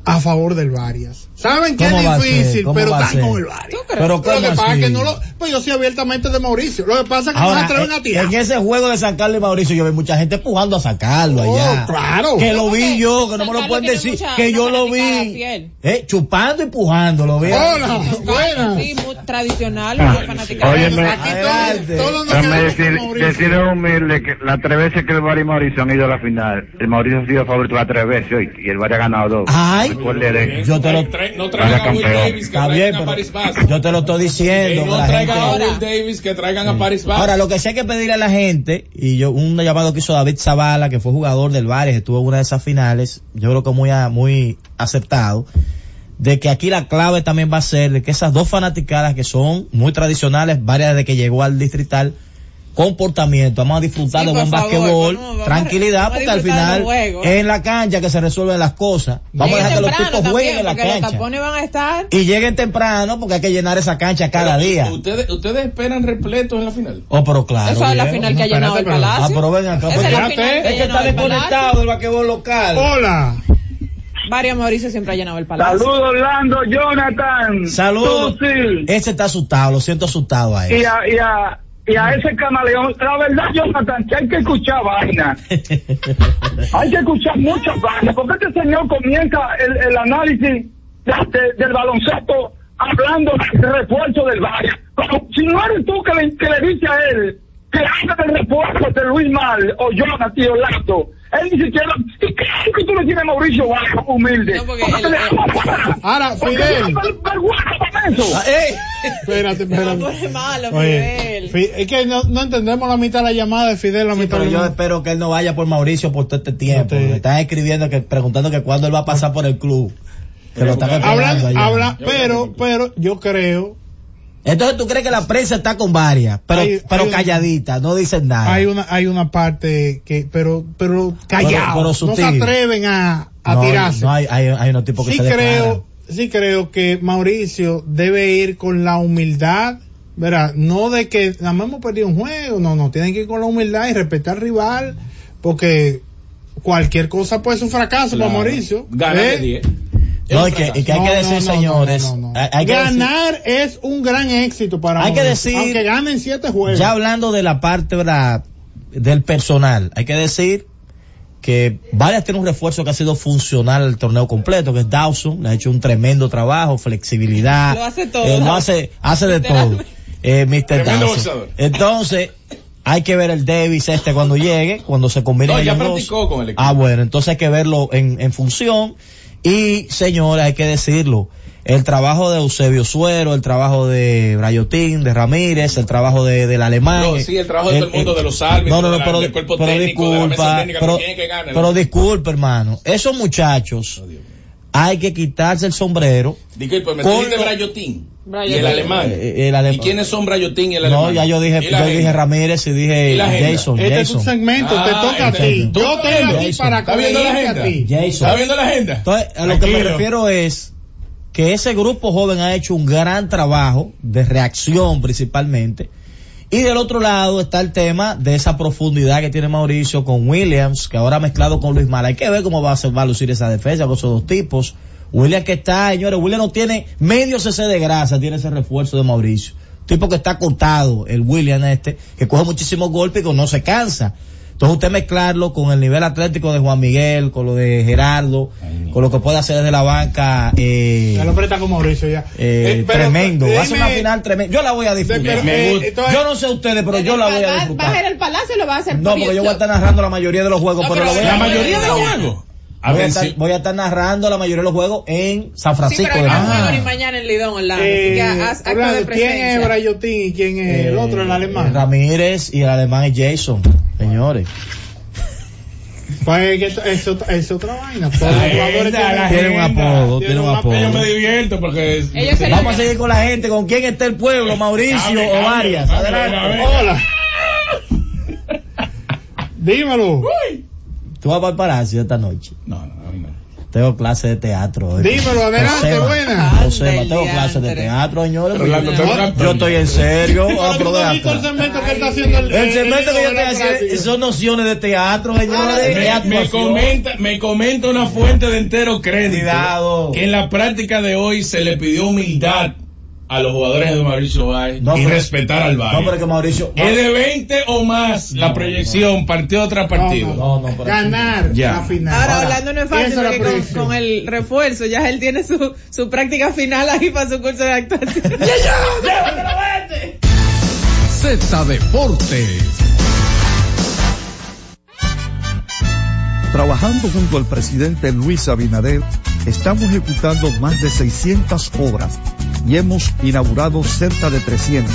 a favor del Varias. Saben que ¿Cómo va a es difícil, ¿Cómo pero están con el Varias. Pero Lo ¿cómo que pasa es que no lo, pues yo soy abiertamente de Mauricio. Lo que pasa es que no se Ahora, atreven a en, tirar. en ese juego de San Carlos y Mauricio, yo vi mucha gente empujando a sacarlo Oh, allá. claro. Que lo vi yo, que no me lo pueden decir. mucha- que yo lo vi. Eh, chupando y empujando, lo vi. Hola, buenas. Sí, muy tradicional, Ah, fanática. óyeme. Aquí todos, todos nos decir, humilde que las tres veces que el Bari y Mauricio han ido a la final, el Mauricio ha sido favorito las tres veces hoy, y el Bari ha ganado dos. Ay. Yo te lo, No traigan a Will. Davis, que traigan a Paris Bass. yo te lo estoy Que diciendo. que no la traigan gente- a Will Davis, que traigan a Paris Bass. Ahora, lo que sí hay que pedirle a la gente, y yo, un llamado que hizo David Zavala, que fue jugador del Vares, estuvo en una de esas finales, yo creo que muy, a- muy aceptado, de que aquí la clave también va a ser de que esas dos fanaticadas que son muy tradicionales, varias desde que llegó al distrital, comportamiento, vamos a disfrutar Sí, de buen basquetbol, tranquilidad, porque al final es en la cancha que se resuelven las cosas. Vamos a dejar que los tipos jueguen también, en la los cancha. tapones van a estar. Y lleguen temprano porque hay que llenar esa cancha cada Pero, día. ¿Ustedes, ¿Ustedes esperan repletos en la final? Oh, pero claro. Esa es la final que ha llenado el pero- Ah, palacio. pero ven acá. Pues es la ya- final que es que está el desconectado palacio. del basquetbol local. Hola. Varios Mauricio siempre ha llenado el palacio. Saludos Orlando, Jonathan. Saludos. Ese está asustado, lo siento asustado a Y él. a, y a, y a ese camaleón, la verdad Jonathan, que hay que escuchar vaina. Hay que escuchar muchas vainas, porque este señor comienza el, el análisis de- de- del baloncesto hablando del refuerzo del Valle. Como si no eres tú que le, que le dice a él que habla del refuerzo de Luis Mal o Jonathan y Orlando. Él ni siquiera... ¿Y qué es que tú le tienes a Mauricio Bajo, humilde? No, porque Porque él- le él- damos fuera. Ahora, Fidel. eso. Ah, ey. Espérate, No, espérate. eres malo, Oye, Fidel. Fi- es que no, no entendemos la mitad de la llamada de Fidel, la Sí, mitad pero de yo espero que él no vaya por Mauricio por todo este tiempo. No Me están escribiendo que preguntando que cuándo él va a pasar por el club. Que lo están esperando Hablan, habla, pero, pero yo creo, Entonces tú crees que la prensa está con varias, pero, Hay- pero hay calladita, no dicen nada. hay una, hay una parte que, pero, pero callado, pero no se atreven a, a no, tirarse. no, hay, hay, hay unos tipos que sí se declaran. creo, sí creo que Mauricio debe ir con la humildad, ¿verdad? No de que nada más hemos perdido un juego, no, no, tienen que ir con la humildad y respetar al rival, porque cualquier cosa puede ser un fracaso para Mauricio. Gana ¿eh? de 10. No, y que, y que hay No, que decir, no, señores, no, no, no. hay- hay que decir- ganar es un gran éxito para Hay que decir- aunque ganen siete juegos. Ya hablando de la parte ¿verdad? del personal, hay que decir que Varias tiene un refuerzo que ha sido funcional al torneo completo, que es Dawson, le ha hecho un tremendo trabajo, flexibilidad, Lo hace todo, eh, lo hace, hace de todo, eh, Mr. Dawson. Entonces, hay que ver el Davis este cuando llegue, cuando se combinen No, ya dos. practicó con el equipo. Ah, bueno, entonces hay que verlo en, en función. Y, señores, hay que decirlo, el trabajo de Eusebio Suero, el trabajo de Brayotín, de Ramírez, el trabajo de, del alemán. No, sí, el trabajo de todo el mundo, de los árbitros, no, no, no, pero, del cuerpo pero técnico, de la mesa disculpa, pero, ¿quién es que gana? pero disculpa, hermano, esos muchachos hay que quitarse el sombrero. Disculpe, me Con dijiste Y el alemán. Eh, el alem- ¿Y quiénes son Brayotín y el No, alemán? ya yo dije, ¿Y la yo agenda? dije Ramírez y dije ¿Y la agenda? Jason, Este es tu Jason. segmento, te Ah, toca a este- ti. ¿Tú Yo estoy aquí Jason. para ¿Está viendo la corregirte a agenda? ti. Jason. ¿Está viendo la agenda? Entonces, a lo que me refiero es que ese grupo joven ha hecho un gran trabajo de reacción principalmente. Y del otro lado está el tema de esa profundidad que tiene Mauricio con Williams, que ahora mezclado con Luis Mala. Hay que ver cómo va a, ser, va a lucir esa defensa con esos dos tipos. Williams que está, señores, Williams no tiene medio cc de grasa, tiene ese refuerzo de Mauricio. Tipo que está cortado, el Williams este, que coge muchísimos golpes y que no se cansa. Entonces usted mezclarlo con el nivel atlético de Juan Miguel, con lo de Gerardo, con lo que puede hacer desde la banca, eh, Ya lo presta con Mauricio ya. eh, Eh, pero, tremendo. Va a ser una final tremenda. Yo la voy a disfrutar. pero, Me eh, gusta. yo no sé ustedes, pero yo la voy a Va- Va a disfrutar. ser el palacio y lo va a hacer No, por porque yo voy a estar narrando la mayoría de los juegos, No, pero, pero lo voy La mayoría de los juegos. Voy, a estar, voy a estar narrando la mayoría de los juegos en San Sí, Francisco pero ni mañana en Lidón online. así que Eh, haz ¿Quién es. Brayotín y quién es el otro, el Eh, alemán? Ramírez y el alemán es Jason, señores. Pues es, otra, es otra vaina. Todos los jugadores tienen, un apodo, tienen un apodo. Yo me divierto porque... Ellos se Vamos a seguir con la gente, con quién está el pueblo, Mauricio o varias. Adelante. Hola. Dímelo. Tú vas para el palacio esta noche. No, no, no, no. Tengo clase de teatro hoy. Dímelo, adelante, Josema. buena. Josema, tengo clase de teatro, señores. Rolando, Yo estoy en serio. Ah, pero de visto el segmento que está haciendo el El que yo estoy haciendo son nociones de teatro, señores. de Me, me comenta, me comenta una fuente de entero crédito Cuidado. que en la práctica de hoy se le pidió humildad a los jugadores de Mauricio Báez No, y pero- respetar al Valle. No, pero que Mauricio. Es de 20 o más la proyección, partido tras partido. No, no, pero- Ganar Ya. la final. Ahora, Orlando no es fácil porque con el refuerzo ya él tiene su, su práctica final ahí para su curso de actuación. Z Deportes. Trabajando junto al presidente Luis Abinader, estamos ejecutando más de 600 obras y hemos inaugurado cerca de 300,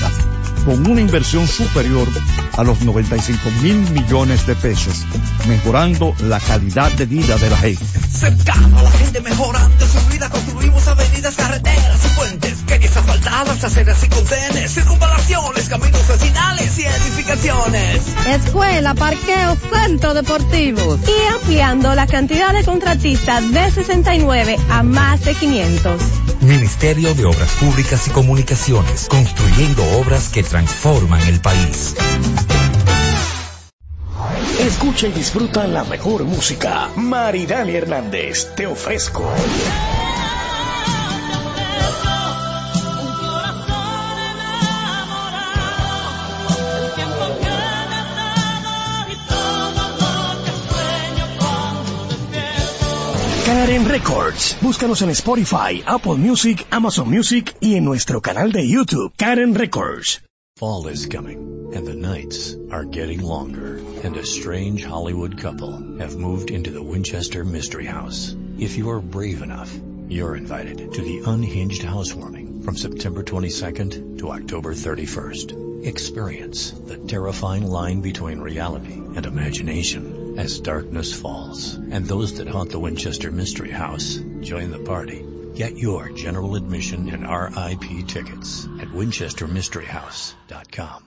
con una inversión superior a los 95 mil millones de pesos, mejorando la calidad de vida de la gente. cercano a la gente mejorando su vida construimos avenidas carreteras y puentes calles asfaltadas aceras y contenes circunvalaciones caminos vecinales y edificaciones Escuela, parqueo, centro deportivo. Y ampliando la cantidad de contratistas de 69 a más de 500. Ministerio de Obras Públicas y Comunicaciones, construyendo obras que transforman el país. Escucha y disfruta la mejor música. Maridani Hernández, te ofrezco. Karen Records. Búscanos en Spotify, Apple Music, Amazon Music y en nuestro canal de YouTube, Karen Records. Fall is coming, and the nights are getting longer, and a strange Hollywood couple have moved into the Winchester Mystery House. If you are brave enough, you're invited to the Unhinged Housewarming from September 22nd to October 31st. Experience the terrifying line between reality and imagination as darkness falls, and those that haunt the Winchester Mystery House join the party. Get your general admission and RIP tickets at winchestermysteryhouse.com.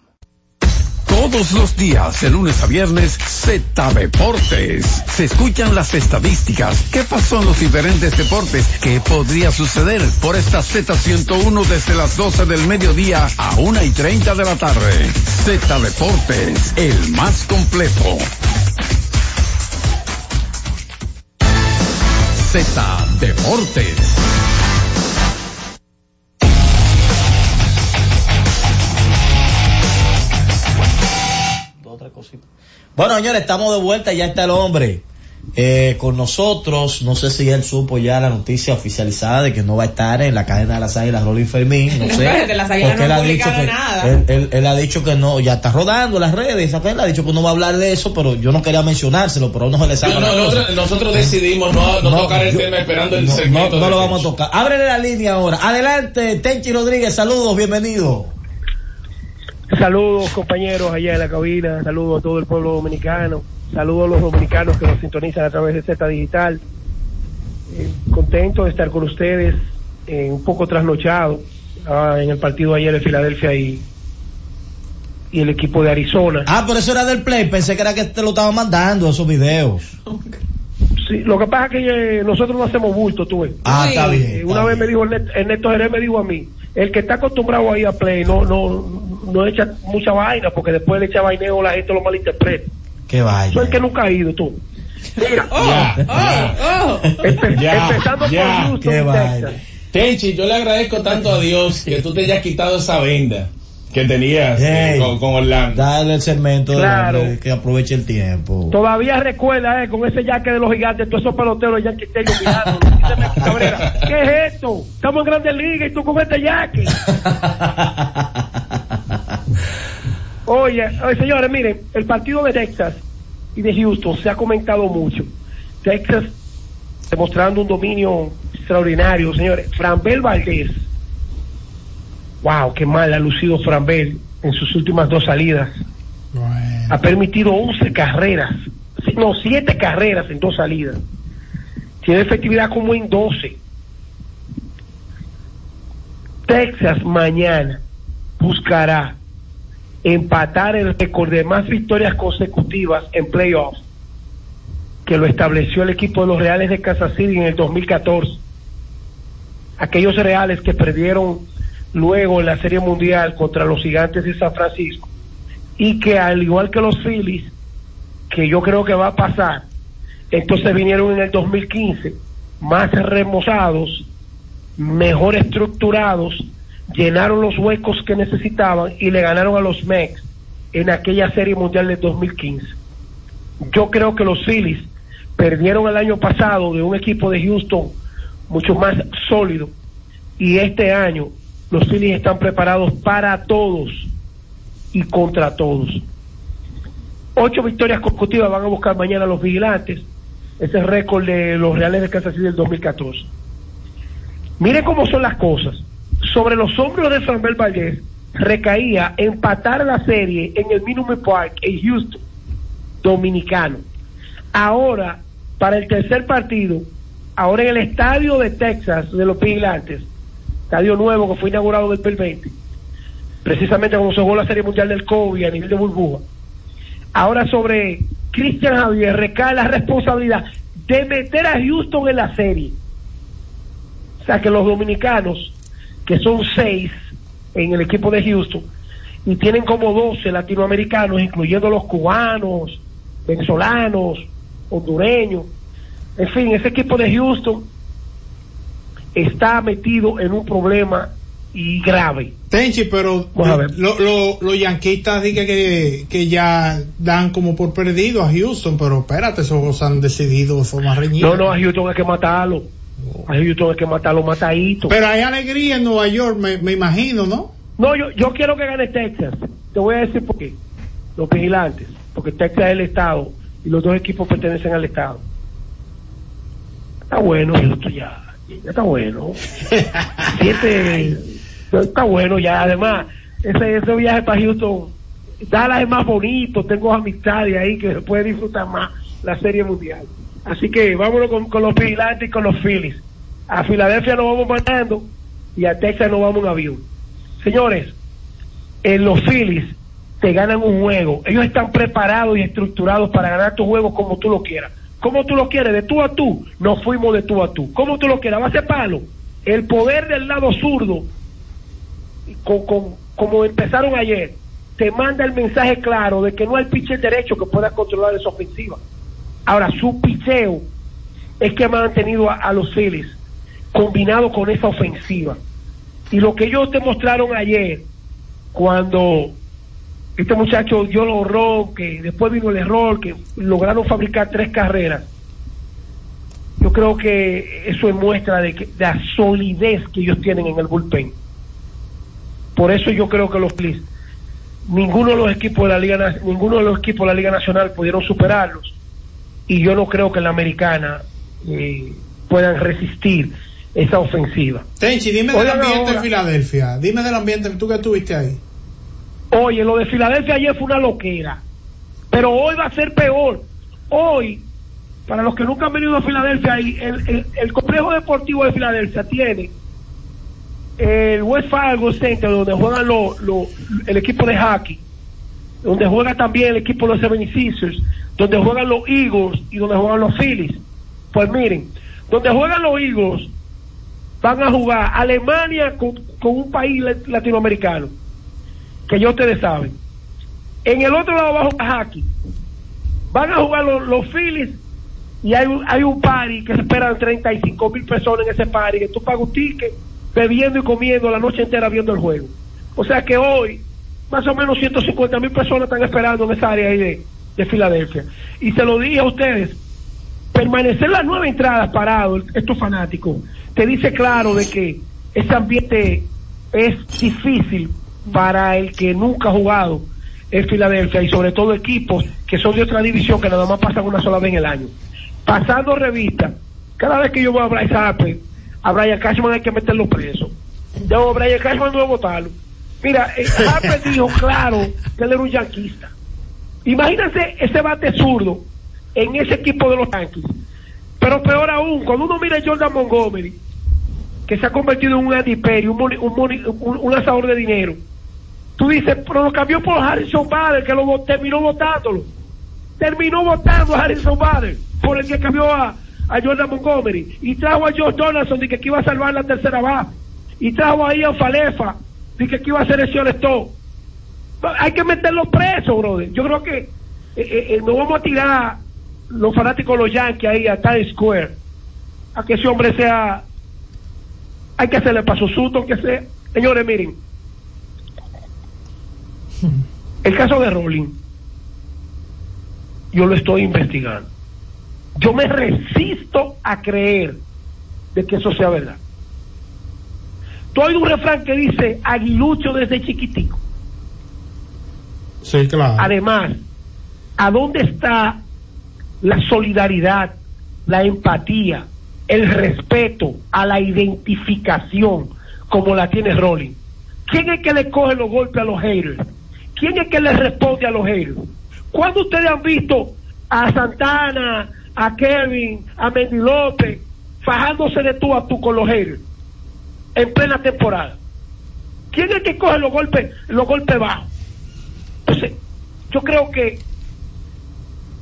Todos los días, de lunes a viernes, Z Deportes. Se escuchan las estadísticas. ¿Qué pasó en los diferentes deportes? ¿Qué podría suceder por esta Z101 desde las 12 del mediodía a 1 y 30 de la tarde? Z Deportes, el más completo. Z Deportes. Otra cosita. Bueno, señores, estamos de vuelta, ya está el hombre. Eh, con nosotros. No sé si él supo ya la noticia oficializada de que no va a estar en la cadena de las águilas Rolling Fermín. No sé. Espérate, las águilas no él, ha dicho que, nada. él, él- él ha dicho que no, ya está rodando las redes. Él ha dicho que no va a hablar de eso, pero yo no quería mencionárselo, pero a uno se le saca No, no, nosotros, nosotros decidimos no, no, tocar el yo- tema esperando el no, segmento. No, no de lo vamos a tocar. Ábrele la línea ahora. Adelante, Tenchi Rodríguez, saludos, bienvenido. Saludos compañeros allá en la cabina, saludos a todo el pueblo dominicano, saludos a los dominicanos que nos sintonizan a través de Z Digital. Eh, contento de estar con ustedes, eh, un poco trasnochado ah, en el partido ayer de Filadelfia y, y el equipo de Arizona. Ah, pero eso era del play, pensé que era que te lo estaba mandando esos videos. Sí, lo que pasa es que eh, nosotros no hacemos bulto, tú ves. Ah, está bien, Eh, está una vez me dijo Ernesto Jerez me dijo a mí, el que está acostumbrado ahí a play no no no echa mucha vaina porque después le echa vaineo la gente lo malinterpreta. Qué vaya. Soy el que nunca ha ido tú. Mira, Empe- Ya, empezando ya. por Houston. Tenchi, yo le agradezco tanto a Dios que tú te hayas quitado esa venda que tenías eh, con, con Orlando. Dale el segmento de Claro. que aproveche el tiempo. Todavía recuerda, eh, con ese yaque de los gigantes, todos esos peloteros Yankee Stadium mirando. Cabrera, ¿qué es esto? Estamos en Grandes Ligas y tú con este yaque. Oye, oye, señores, miren, el partido de Texas y de Houston se ha comentado mucho. Texas demostrando un dominio extraordinario, señores. Franbel Valdés, wow, qué mal ha lucido Franbel en sus últimas dos salidas. Ha permitido 11 carreras, no, 7 carreras en dos salidas. Tiene efectividad como en 12. Texas mañana buscará empatar el récord de más victorias consecutivas en playoffs que lo estableció el equipo de los Reales de Kansas City en el 2014. Aquellos Reales que perdieron luego en la Serie Mundial contra los Gigantes de San Francisco y que al igual que los Phillies, que yo creo que va a pasar, entonces vinieron en el 2015 más remozados, mejor estructurados, llenaron los huecos que necesitaban y le ganaron a los Mex en aquella Serie Mundial del 2015. Yo creo que los Phillies perdieron el año pasado de un equipo de Houston mucho más sólido y este año los Phillies están preparados para todos y contra todos. Ocho victorias consecutivas van a buscar mañana los vigilantes. Ese récord de los Reales de Kansas City del 2014. Miren cómo son las cosas. Sobre los hombros de Samuel Valdez recaía empatar la serie en el Minute Park en Houston, dominicano. Ahora, para el tercer partido, ahora en el estadio de Texas de los Vigilantes, estadio nuevo que fue inaugurado del 2020, precisamente como se jugó la Serie Mundial del COVID a nivel de burbuja. Ahora sobre Cristian Javier recae la responsabilidad de meter a Houston en la serie. O sea que los dominicanos, que son seis en el equipo de Houston, y tienen como 12 latinoamericanos, incluyendo los cubanos, venezolanos, hondureños, en fin, ese equipo de Houston está metido en un problema y grave. Tenchi, pero ver. lo- lo- los yanquistas dicen que, que ya dan como por perdido a Houston, pero espérate, esos han decidido de forma reñida. No, no, a Houston hay que matarlo. A Houston hay que matarlo matadito. Pero hay alegría en Nueva York, me, me imagino, ¿no? No, yo, yo quiero que gane Texas. Te voy a decir por qué. Los vigilantes. Porque Texas es el estado y los dos equipos pertenecen al estado. Está bueno esto ya. Ya está bueno. Siete. Está bueno ya. Además, ese, ese viaje para Houston. Dallas es más bonito. Tengo amistades ahí que se puede disfrutar más la Serie Mundial. Así que vámonos con, los vigilantes y con los Phillies. A Filadelfia nos vamos mandando y a Texas nos vamos en avión. Señores, en los Phillies te ganan un juego. Ellos están preparados y estructurados para ganar tu juego como tú lo quieras. Como tú lo quieres, de tú a tú. Nos fuimos de tú a tú. Como tú lo quieras, va a ser palo. El poder del lado zurdo, con- como empezaron ayer, te manda el mensaje claro de que no hay pitcher derecho que pueda controlar esa ofensiva. Ahora, su picheo es que ha mantenido a, los Phillies combinado con esa ofensiva. Y lo que ellos demostraron ayer, cuando este muchacho dio el horror, que después vino el error, que lograron fabricar tres carreras, creo que eso es muestra de, que, la solidez que ellos tienen en el bullpen. Por eso yo creo que los Phillies, ninguno de los equipos de la liga, ninguno de los equipos de la liga nacional pudieron superarlos y yo no creo que en la americana eh, puedan resistir esa ofensiva. Tenchi, dime del ambiente ahora. en Filadelfia. Dime del ambiente, tú que estuviste ahí. Oye, lo de Filadelfia ayer fue una loquera, pero hoy va a ser peor. Hoy, para los que nunca han venido a Filadelfia, el, el- el complejo deportivo de Filadelfia tiene el West Fargo Center, donde juegan los- los- el equipo de hockey, donde juega también el equipo de los 76ers, donde juegan los Eagles y donde juegan los Phillies. Pues miren, donde juegan los Eagles van a jugar Alemania con, un país la- latinoamericano, que ya ustedes saben. En el otro lado va a. Van a jugar los, los Phillies y hay un, hay un party que se esperan 35 mil personas en ese party, que tú pagas un ticket bebiendo y comiendo la noche entera viendo el juego. O sea que hoy más o menos 150 mil personas están esperando en esa área ahí de, de Filadelfia. Y se lo dije a ustedes, permanecer las nueve entradas parados, estos fanáticos, te dice claro de que ese ambiente es difícil para el que nunca ha jugado en Filadelfia y sobre todo equipos que son de otra división que nada más pasan una sola vez en el año. Pasando revista, cada vez que yo voy a Bryce Harper, a Brian Cashman hay que meterlo preso. Yo, Brian Cashman no voy a votarlo. Mira, eh, Harper dijo claro que él era un yanquista. Imagínense ese bate zurdo en ese equipo de los Yankees. Pero peor aún, cuando uno mira a Jordan Montgomery, que se ha convertido en un adiperi, un, moni- un, moni- un, un lanzador de dinero, tú dices, pero lo cambió por Harrison Bader, que lo terminó votándolo. Terminó votando a Harrison Bader, por el que cambió a, a Jordan Montgomery. Y trajo a George Donaldson, de que iba a salvar la tercera base. Y trajo a Ian Falefa, de que aquí iba a ser el todo. Hay que meterlo preso, brother. Yo creo que eh, eh, eh, no vamos a tirar los fanáticos los Yankees ahí a Times Square a que ese hombre sea hay que hacerle paso susto que sea señores miren el caso de Rolling yo lo estoy investigando yo me resisto a creer de que eso sea verdad tú hay un refrán que dice aguilucho desde chiquitico Sí, claro. Además, ¿a dónde está la solidaridad, la empatía, el respeto a la identificación como la tiene Rolling? ¿Quién es que le coge los golpes a los haters? ¿Quién es que le responde a los haters? ¿Cuándo ustedes han visto a Santana, a Kevin, a Mendy López fajándose de tú a tú con los haters en plena temporada? ¿Quién es que coge los golpes, los golpes bajos? Entonces, yo creo que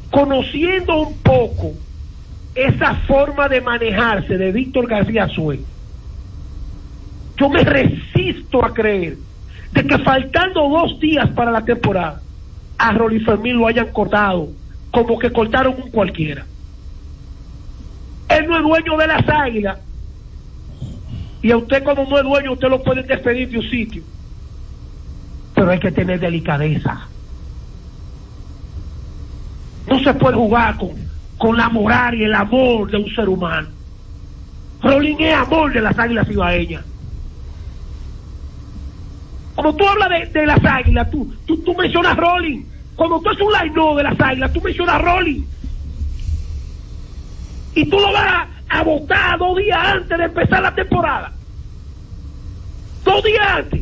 conociendo un poco esa forma de manejarse de Víctor García Sue, yo me resisto a creer de que faltando dos días para la temporada, a Rolly Fermín lo hayan cortado como que cortaron un cualquiera. Él no es dueño de las águilas. Y a usted como no es dueño, usted lo puede despedir de un sitio pero hay que tener delicadeza. No se puede jugar con, con la moral y el amor de un ser humano. Rolling es amor de las águilas ibaeñas. Cuando tú hablas de, de las águilas, tú, tú, tú mencionas Rolling. Cuando tú haces un line de las águilas, tú mencionas Rolling. Y tú lo vas a, votar dos días antes de empezar la temporada. Dos días antes.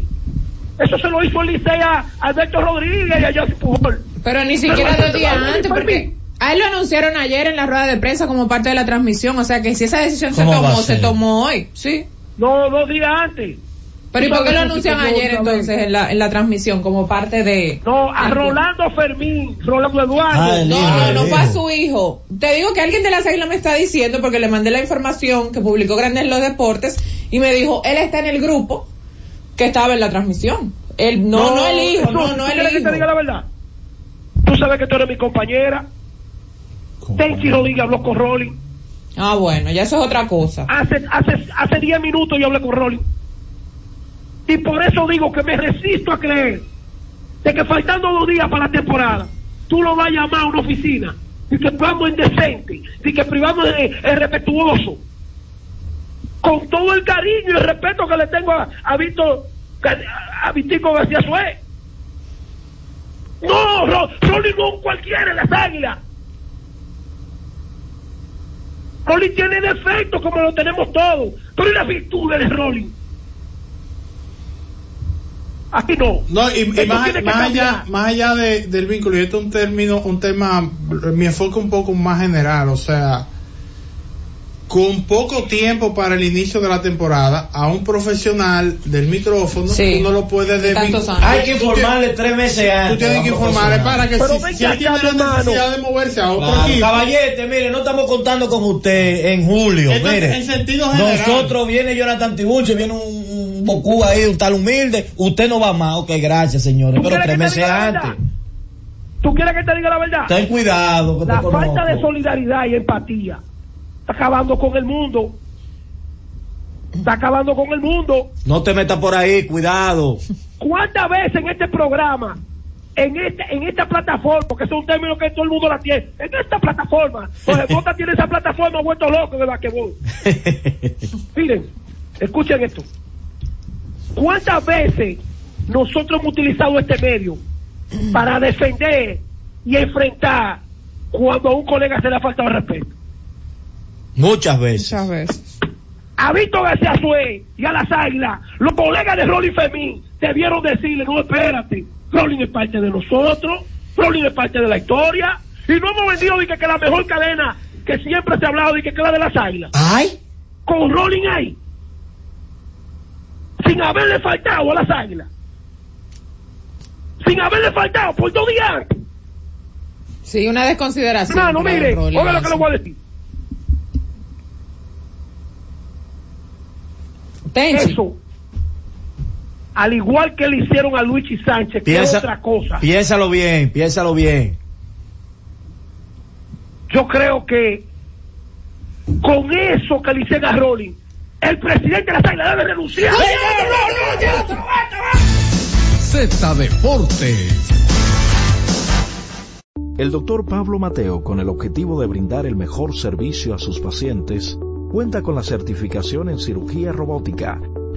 Eso se lo hizo el Licey a Alberto Rodríguez y a José Pujol. Pero ni siquiera dos días antes, porque a él lo anunciaron ayer en la rueda de prensa como parte de la transmisión, o sea que si esa decisión se ¿Cómo va tomó, se tomó hoy, sí. No, dos días antes. Pero ¿y por qué lo anuncian ayer entonces en la, en la transmisión como parte de... No, a Rolando Fermín, Rolando Eduardo. Ah, No, hijo, no, no fue a hijo. su hijo. Te digo que alguien de las águilas me está diciendo, porque le mandé la información que publicó Grandes en los Deportes, y me dijo, él está en el grupo que estaba en la transmisión. Él, no, no, el hijo, no, ¿tú no quieres el que te diga la hijo. verdad? Tú sabes que tú eres mi compañera. Tenchi Rodríguez habló con Rolling. Ah, bueno, ya eso es otra cosa. Hace, hace, hace 10 minutos yo hablé con Rolling. Y por eso digo que me resisto a creer de que faltando dos días para la temporada, tú lo vas a llamar a una oficina y que privamos en decente, y que privamos en respetuoso. Con todo el cariño y el respeto que le tengo a, a a, Vitico García Suez. No, Ro- Rolly no es cualquiera en las águilas. Rolly tiene defectos como lo tenemos todos, pero ¿y las virtudes de Rolly? Aquí no. No, y, más, más allá, más allá de- del vínculo, y esto es un término, un tema, mi enfoque un poco más general, o sea, con poco tiempo para el inicio de la temporada, a un profesional del micrófono, Sí. tú no lo puedes De tantos desvincular. Hay que informarle tres meses antes Tú tienes que informarle para que Pero si, si él tiene la necesidad de moverse a otro Claro, equipo. caballete, mire, no estamos contando con usted en julio, mire. en sentido general. Nosotros viene Jonathan Tiburcio, viene un, un Bocú ahí, un tal humilde, usted no va más, ok, gracias señores, ¿Tú pero tres que meses la antes. ¿Tú quieres que te diga la verdad? Ten cuidado, que La falta de solidaridad y empatía está acabando con el mundo. Está acabando con el mundo. No te metas por ahí, cuidado. ¿Cuántas veces en este programa, en este, en esta plataforma, porque es un término que todo el mundo la tiene, en esta plataforma, Jorge Mota tiene esa plataforma vuelto loco en el basquetbol. Miren, escuchen esto. ¿Cuántas veces nosotros hemos utilizado este medio para defender y enfrentar cuando a un colega se le ha faltado respeto? Muchas veces. Muchas veces. a Víctor García Suez y a las águilas, los colegas de Rolling Fermín debieron decirle, no, espérate, Rolling es parte de nosotros, Rolling es parte de la historia, y no hemos vendido de que, que la mejor cadena que siempre se ha hablado de que, que es la de las águilas. ¡Ay! Con Rolling ahí, sin haberle faltado a las águilas, sin haberle faltado por dos días antes. Sí, una desconsideración. Hermano, por el mire, oiga lo que le voy a decir. Tenchi. Eso, al igual que le hicieron a Luigi Sánchez, que es Piensa, otra cosa. piénsalo bien, piénsalo bien. Yo creo que con eso que le hicieron a Rolling, el presidente de las águilas debe renunciar. Z Deportes. El doctor Pablo Mateo, con el objetivo de brindar el mejor servicio a sus pacientes, cuenta con la certificación en cirugía robótica,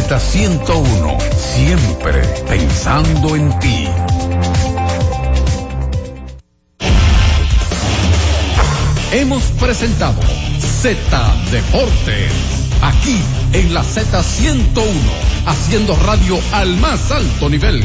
Z101, siempre pensando en ti. Hemos presentado Z Deportes, aquí en la Z101, haciendo radio al más alto nivel.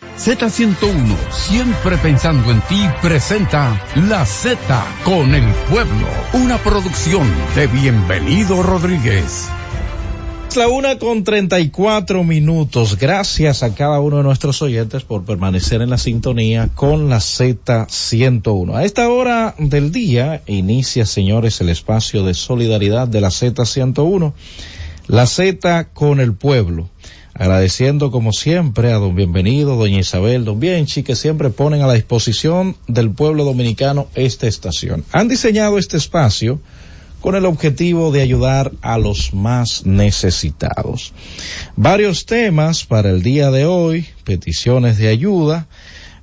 Z101, siempre pensando en ti, presenta La Z con el pueblo, una producción de Bienvenido Rodríguez. La una con treinta y cuatro minutos. Gracias a cada uno de nuestros oyentes por permanecer en la sintonía con la Z101. A esta hora del día inicia, señores, el espacio de solidaridad de la Z101. La Z con el pueblo agradeciendo como siempre a don Bienvenido, doña Isabel, don Bienchi, que siempre ponen a la disposición del pueblo dominicano esta estación. Han diseñado este espacio con el objetivo de ayudar a los más necesitados. Varios temas para el día de hoy, peticiones de ayuda.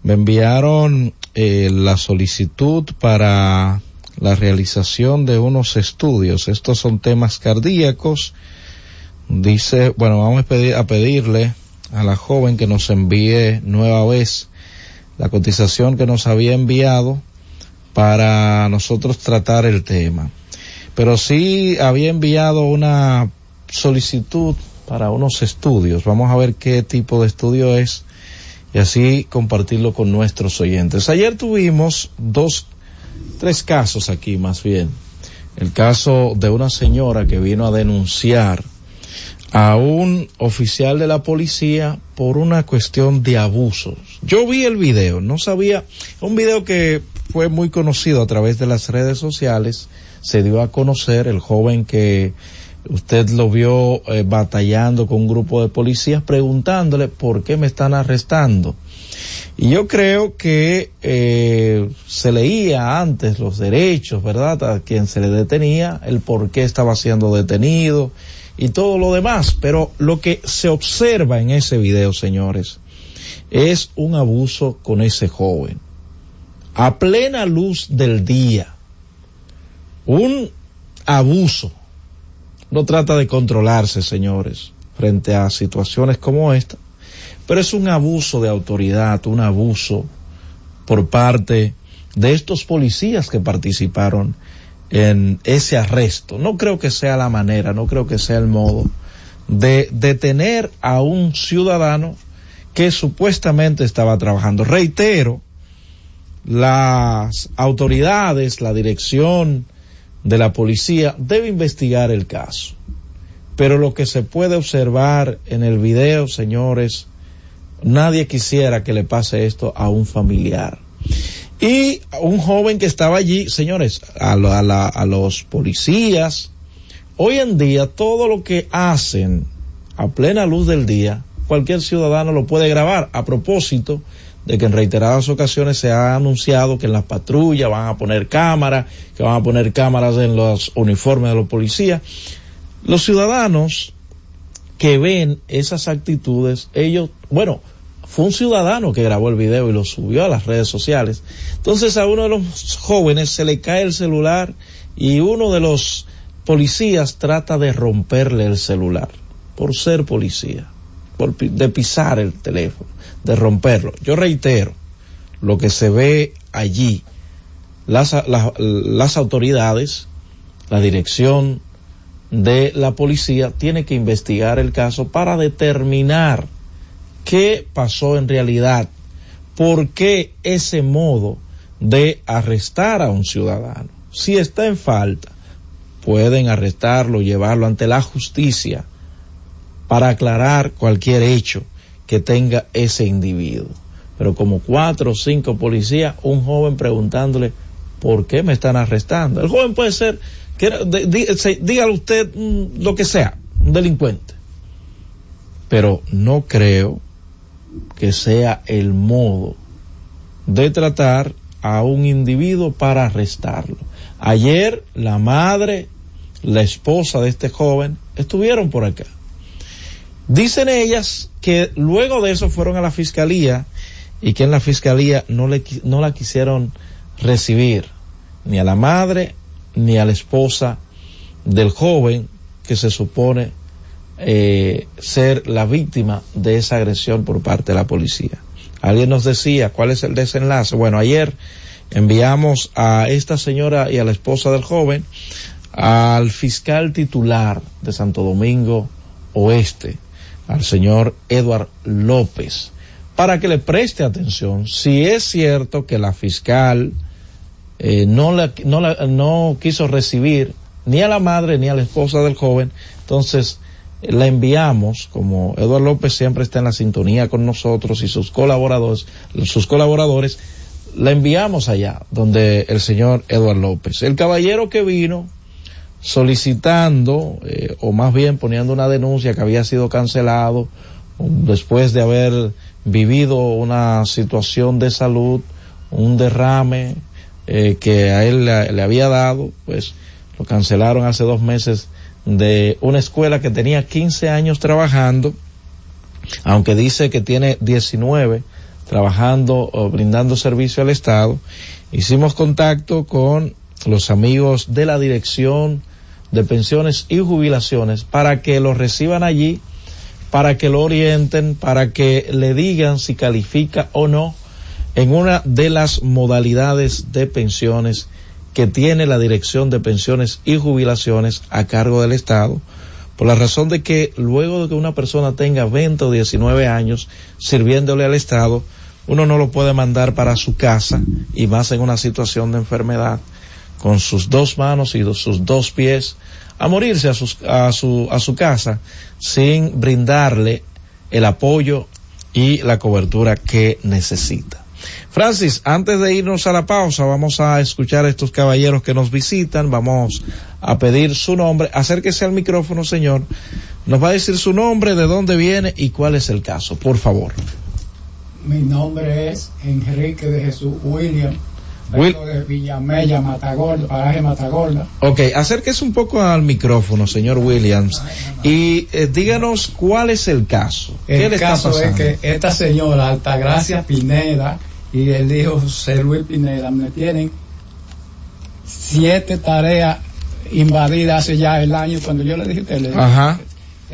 Me enviaron eh, la solicitud para la realización de unos estudios. Estos son temas cardíacos Dice, bueno, vamos a, pedir, a pedirle a la joven que nos envíe nueva vez la cotización que nos había enviado para nosotros tratar el tema. Pero sí había enviado una solicitud para unos estudios. Vamos a ver qué tipo de estudio es y así compartirlo con nuestros oyentes. Ayer tuvimos dos, tres casos aquí más bien. El caso de una señora que vino a denunciar a un oficial de la policía por una cuestión de abusos. Yo vi el video, no sabía, un video que fue muy conocido a través de las redes sociales, se dio a conocer el joven que usted lo vio eh, batallando con un grupo de policías preguntándole por qué me están arrestando. Y yo creo que eh, se leía antes los derechos, ¿verdad? A quien se le detenía, el por qué estaba siendo detenido, y todo lo demás. Pero lo que se observa en ese video, señores, es un abuso con ese joven. A plena luz del día. Un abuso. No trata de controlarse, señores, frente a situaciones como esta. Pero es un abuso de autoridad, un abuso por parte de estos policías que participaron en ese arresto. No creo que sea la manera, no creo que sea el modo de detener a un ciudadano que supuestamente estaba trabajando. Reitero, las autoridades, la dirección de la policía debe investigar el caso. Pero lo que se puede observar en el video, señores, nadie quisiera que le pase esto a un familiar. Y un joven que estaba allí, señores, a, a, los policías, hoy en día todo lo que hacen a plena luz del día, cualquier ciudadano lo puede grabar. A propósito de que en reiteradas ocasiones se ha anunciado que en las patrullas van a poner cámaras, que van a poner cámaras en los uniformes de los policías. Los ciudadanos que ven esas actitudes, ellos, bueno, fue un ciudadano que grabó el video y lo subió a las redes sociales. Entonces a uno de los jóvenes se le cae el celular y uno de los policías trata de romperle el celular por ser policía, por, de pisar el teléfono, de romperlo. Yo reitero, lo que se ve allí, las, las autoridades, la dirección de la policía tiene que investigar el caso para determinar qué pasó en realidad, por qué ese modo de arrestar a un ciudadano. Si está en falta, pueden arrestarlo, llevarlo ante la justicia para aclarar cualquier hecho que tenga ese individuo. Pero como cuatro o cinco policías, un joven preguntándole, ¿por qué me están arrestando? El joven puede ser, que, usted mm, lo que sea, un delincuente. Pero no creo que sea el modo de tratar a un individuo para arrestarlo. Ayer la madre, la esposa de este joven, estuvieron por acá. Dicen ellas que luego de eso fueron a la fiscalía y que en la fiscalía no, le, no la quisieron recibir ni a la madre ni a la esposa del joven que se supone eh, ser la víctima de esa agresión por parte de la policía. Alguien nos decía cuál es el desenlace. Bueno, ayer enviamos a esta señora y a la esposa del joven al fiscal titular de Santo Domingo Oeste, al señor Edward López, para que le preste atención si es cierto que la fiscal eh, no, la, no, la, no quiso recibir ni a la madre ni a la esposa del joven, entonces la enviamos, como Eduardo López siempre está en la sintonía con nosotros y sus colaboradores, sus colaboradores, la enviamos allá, donde el señor Eduardo López. El caballero que vino solicitando, eh, o más bien poniendo una denuncia que había sido cancelado después de haber vivido una situación de salud, un derrame eh, que a él le había dado, pues lo cancelaron hace dos meses de una escuela que tenía 15 años trabajando, aunque dice que tiene 19 trabajando o brindando servicio al Estado. Hicimos contacto con los amigos de la Dirección de Pensiones y Jubilaciones para que lo reciban allí, para que lo orienten, para que le digan si califica o no en una de las modalidades de pensiones que tiene la Dirección de Pensiones y Jubilaciones a cargo del Estado, por la razón de que luego de que una persona tenga 20 o 19 años sirviéndole al Estado, uno no lo puede mandar para su casa y más en una situación de enfermedad con sus dos manos y sus dos pies a morirse a, a su casa sin brindarle el apoyo y la cobertura que necesita. Francis, antes de irnos a la pausa, vamos a escuchar a estos caballeros que nos visitan, vamos a pedir su nombre. Acérquese al micrófono, señor. Nos va a decir su nombre, de dónde viene y cuál es el caso, por favor. Mi nombre es Enrique de Jesús William. Will... de Villamella, Matagorda, paraje Matagorda. Ok, acérquese un poco al micrófono, señor Williams, y eh, díganos cuál es el caso. El ¿Qué le caso está pasando? es que esta señora Altagracia Pineda y hijo José Luis Pineda me tienen siete tareas invadidas hace ya el año cuando yo le dije que le Ajá.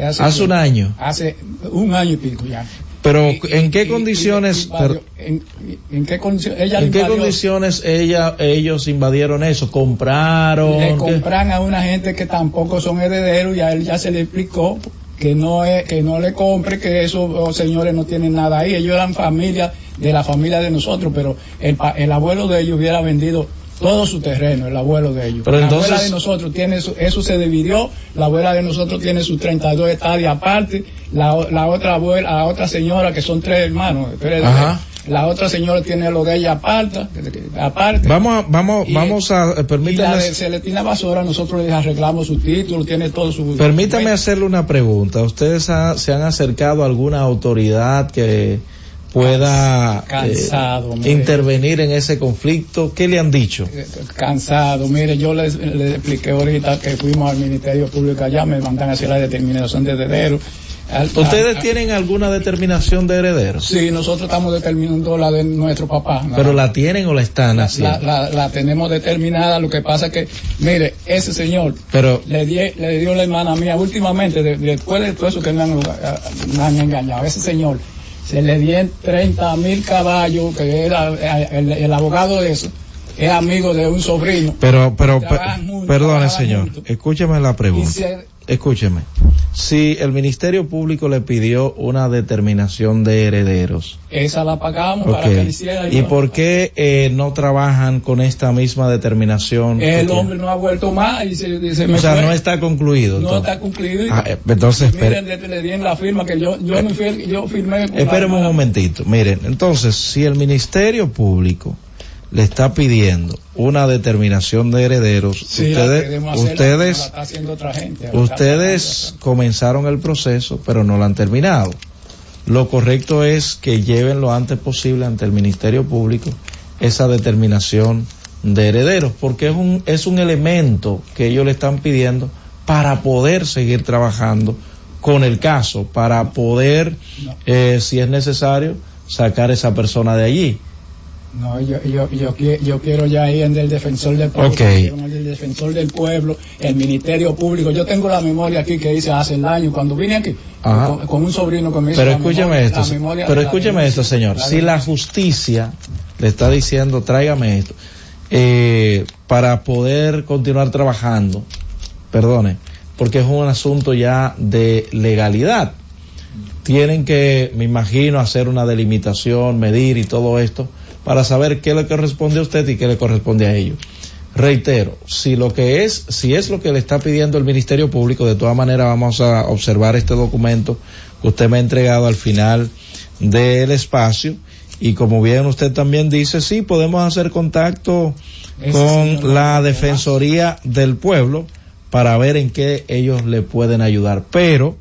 Hace, hace un año. Hace un año y pico ya. Pero y, ¿en qué y, condiciones? Invadió, en, en, qué, condiciones ella ¿En qué condiciones ella, ellos invadieron eso? ¿Compraron? Le compran a una gente que tampoco son herederos y a él ya se le explicó que no es, que no le compre, que esos señores no tienen nada ahí. Ellos eran familia de la familia de nosotros, pero el, el abuelo de ellos hubiera vendido todo su terreno, el abuelo de ellos. Pero la entonces... abuela de nosotros tiene su, eso se dividió, la abuela de nosotros tiene sus 32 hectáreas aparte, la, la otra abuela, la otra señora que son tres hermanos, tres Ajá. la otra señora tiene lo de ella aparte, aparte. Vamos, a, vamos, y, vamos a, permítame. Y la de Celestina Basora, nosotros les arreglamos su título, tiene todo su. Permítame hacerle una pregunta. ¿Ustedes ha, se han acercado a alguna autoridad que pueda cansado, eh, intervenir en ese conflicto. ¿Qué le han dicho? Cansado. Mire, yo les, les expliqué ahorita que fuimos al Ministerio Público allá, me mandan a hacer la determinación de heredero. ¿Ustedes tienen alguna determinación de heredero? Sí, nosotros estamos determinando la de nuestro papá. ¿Pero la tienen o la están haciendo? La, la, la, tenemos determinada, lo que pasa es que, mire, ese señor Pero, le, di, le dio la hermana mía últimamente, de, después de todo eso que me han, me han engañado, ese señor se le dieron 30 mil caballos, que era el, el, abogado de eso, es amigo de un sobrino. Pero, pero, juntos, perdone señor, juntos. escúcheme la pregunta. Y se, escúcheme, si el Ministerio Público le pidió una determinación de herederos, Esa la pagamos para ok, que hiciera. ¿y por qué eh, no trabajan con esta misma determinación? El hombre no ha vuelto más y se, se me o sea, fue. no está concluido. No entonces. está concluido. Ah, eh, entonces, Miren, le, di en la firma que yo, yo, me fui- yo firmé. Espéreme un momentito. Miren, entonces, si el Ministerio Público le está pidiendo una determinación de herederos, Sí, ustedes, ustedes, otra gente. ustedes comenzaron el proceso, pero no lo han terminado. Lo correcto es que lleven lo antes posible ante el Ministerio Público esa determinación de herederos, porque es un, es un elemento que ellos le están pidiendo para poder seguir trabajando con el caso, para poder, eh, si es necesario, sacar esa persona de allí. No, yo, yo, yo, yo quiero ya ir en el defensor del pueblo. Ok. quiero en el defensor del pueblo, el Ministerio Público. Yo tengo la memoria aquí que hice hace el año cuando vine aquí con, con un sobrino que me hizo Pero la escúcheme memoria- esto, la se- memoria pero la escúcheme esto, señor. La Si la justicia le está diciendo, tráigame esto, eh, para poder continuar trabajando, perdone, porque es un asunto ya de legalidad. Tienen que, me imagino, hacer una delimitación, medir y todo esto, para saber qué le corresponde a usted y qué le corresponde a ellos. Reitero, si lo que es, si es lo que le está pidiendo el Ministerio Público, de todas maneras vamos a observar este documento que usted me ha entregado al final del espacio y como bien usted también dice, sí, podemos hacer contacto con la Defensoría del Pueblo para ver en qué ellos le pueden ayudar. Pero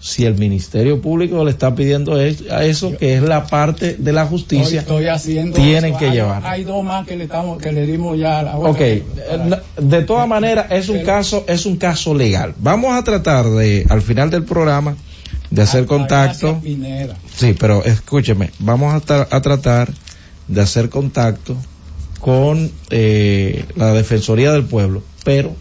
si el Ministerio Público le está pidiendo a eso, que es la parte de la justicia, Estoy, estoy haciendo tienen eso. que Hay- llevar. Hay dos más que le estamos, que le dimos ya a la Ok, eh, de todas maneras es un caso, es un caso legal. Vamos a tratar de, al final del programa, de hacer contacto. Sí, pero escúcheme, vamos a, tra- a tratar de hacer contacto con eh, la Defensoría del Pueblo, pero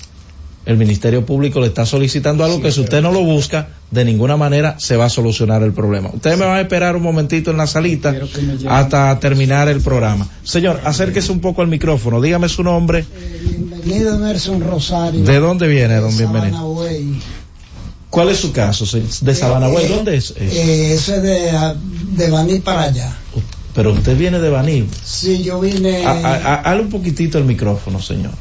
el Ministerio Público le está solicitando algo que si usted no lo busca, de ninguna manera se va a solucionar el problema. Ustedes me van a esperar un momentito en la salita hasta terminar el programa. Señor, acérquese un poco al micrófono, dígame su nombre, Bienvenido Nelson Rosario. ¿de dónde viene, don Sabana Bienvenido? ¿Cuál es su caso? ¿De Sabana Güey? ¿Dónde es? eso? Eh, ese es de, de Baní para allá. Pero usted viene de Baní. Sí, yo vine. A- a- a- Hale un poquitito el micrófono, señor.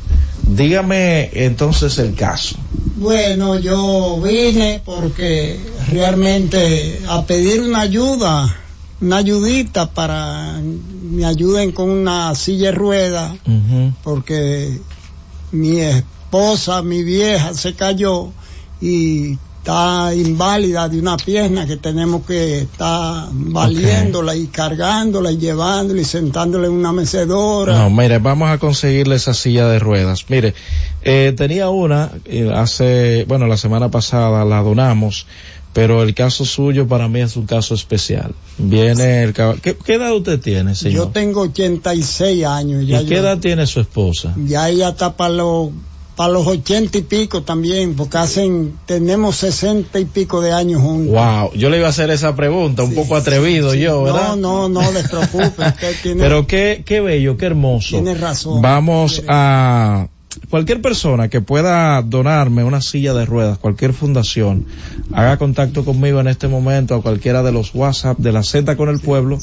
Dígame entonces el caso. Bueno, yo vine porque realmente a pedir una ayuda, una ayudita para me ayuden con una silla de ruedas, porque mi esposa, mi vieja, se cayó y está inválida de una pierna que tenemos que estar valiéndola y cargándola y llevándola y sentándola en una mecedora. No, mire, vamos a conseguirle esa silla de ruedas. Mire, eh, tenía una eh, hace, bueno, la semana pasada la donamos, pero el caso suyo para mí es un caso especial. Viene el cab- ¿Qué, qué edad usted tiene, Yo señor? tengo 86 años. ¿Y Ya qué yo- edad tiene su esposa? Ya ella está para los para los ochenta y pico también, porque hacen, tenemos sesenta y pico de años juntos. Wow, yo le iba a hacer esa pregunta, un poco atrevido yo, ¿verdad? No, no, no les preocupe, usted tiene, Pero qué, qué bello, qué hermoso. tiene razón. Vamos a cualquier persona que pueda donarme una silla de ruedas, cualquier fundación, haga contacto conmigo en este momento a cualquiera de los WhatsApp de la Z con el pueblo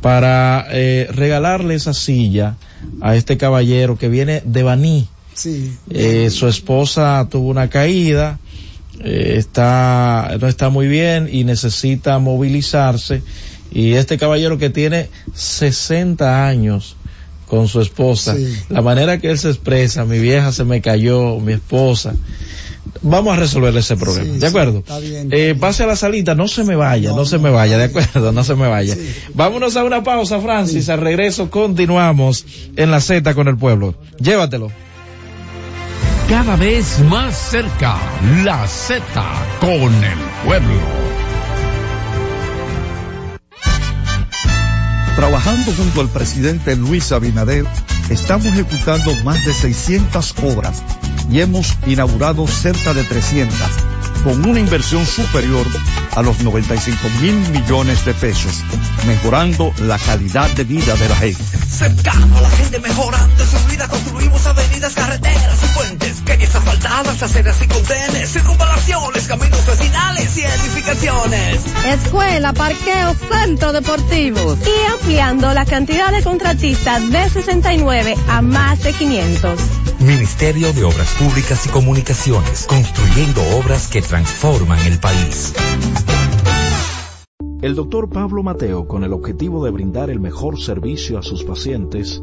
para eh, regalarle esa silla a este caballero que viene de Baní. Sí. Eh, su esposa tuvo una caída, eh, está, no está muy bien y necesita movilizarse. Y este caballero que tiene 60 años con su esposa, Sí. la manera que él se expresa, mi vieja se me cayó, mi esposa. Vamos a resolver ese problema, ¿de acuerdo? está bien, Eh, pase a la salita, no se me vaya, no, se me vaya, ¿de acuerdo? No se me vaya. Vámonos a una pausa, Francis. Al regreso continuamos en la Z con el pueblo. Llévatelo. Cada vez más cerca, la Z con el pueblo. Trabajando junto al presidente Luis Abinader, estamos ejecutando más de 600 obras y hemos inaugurado cerca de 300, con una inversión superior a los 95 mil millones de pesos, mejorando la calidad de vida de la gente. Cercano a la gente mejorando su vida, construimos avenidas, carreteras y puentes, calles asfaltadas, aceras y contenes, circunvalaciones, caminos vecinales y edificaciones. Escuela, parqueo, centro deportivo. Y ampliando la cantidad de contratistas de 69 a más de 500. Ministerio de Obras Públicas y Comunicaciones, construyendo obras que transforman el país. El doctor Pablo Mateo, con el objetivo de brindar el mejor servicio a sus pacientes,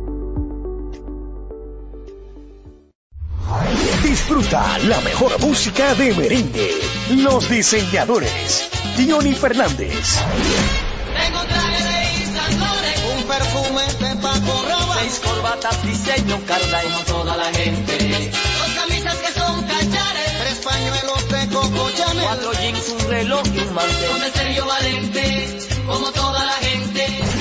Disfruta la mejor música de merengue. Los diseñadores. Johnny Fernández. Tengo traje de Isandores, un perfume de Paco Rabanne, seis corbatas diseño Carla y toda la gente. Dos camisas que son cachares, tres pañuelos de Coco Chanel, cuatro jeans, un reloj y un mantel. Con el serio valente, como toda la gente.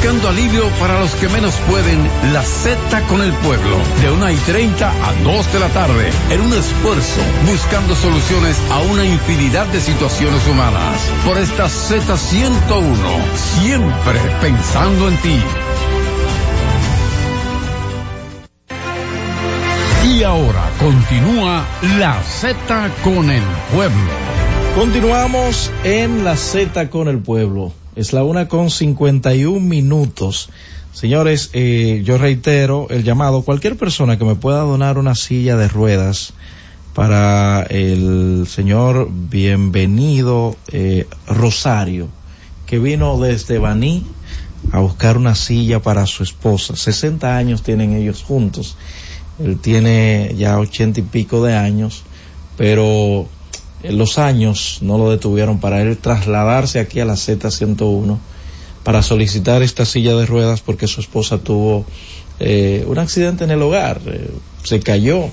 Buscando alivio para los que menos pueden, la Z con el pueblo, de 1 y 30 a 2 de la tarde, en un esfuerzo, buscando soluciones a una infinidad de situaciones humanas. Por esta Z101, siempre pensando en ti. Y ahora continúa la Z con el pueblo. Continuamos en la Z con el pueblo. Es la una con 51 minutos. Señores, eh, yo reitero el llamado. Cualquier persona que me pueda donar una silla de ruedas para el señor bienvenido eh, Rosario, que vino desde Baní a buscar una silla para su esposa. 60 años tienen ellos juntos. Él tiene ya ochenta y pico de años, pero los años no lo detuvieron para él trasladarse aquí a la Z101 para solicitar esta silla de ruedas porque su esposa tuvo eh, un accidente en el hogar, eh, se cayó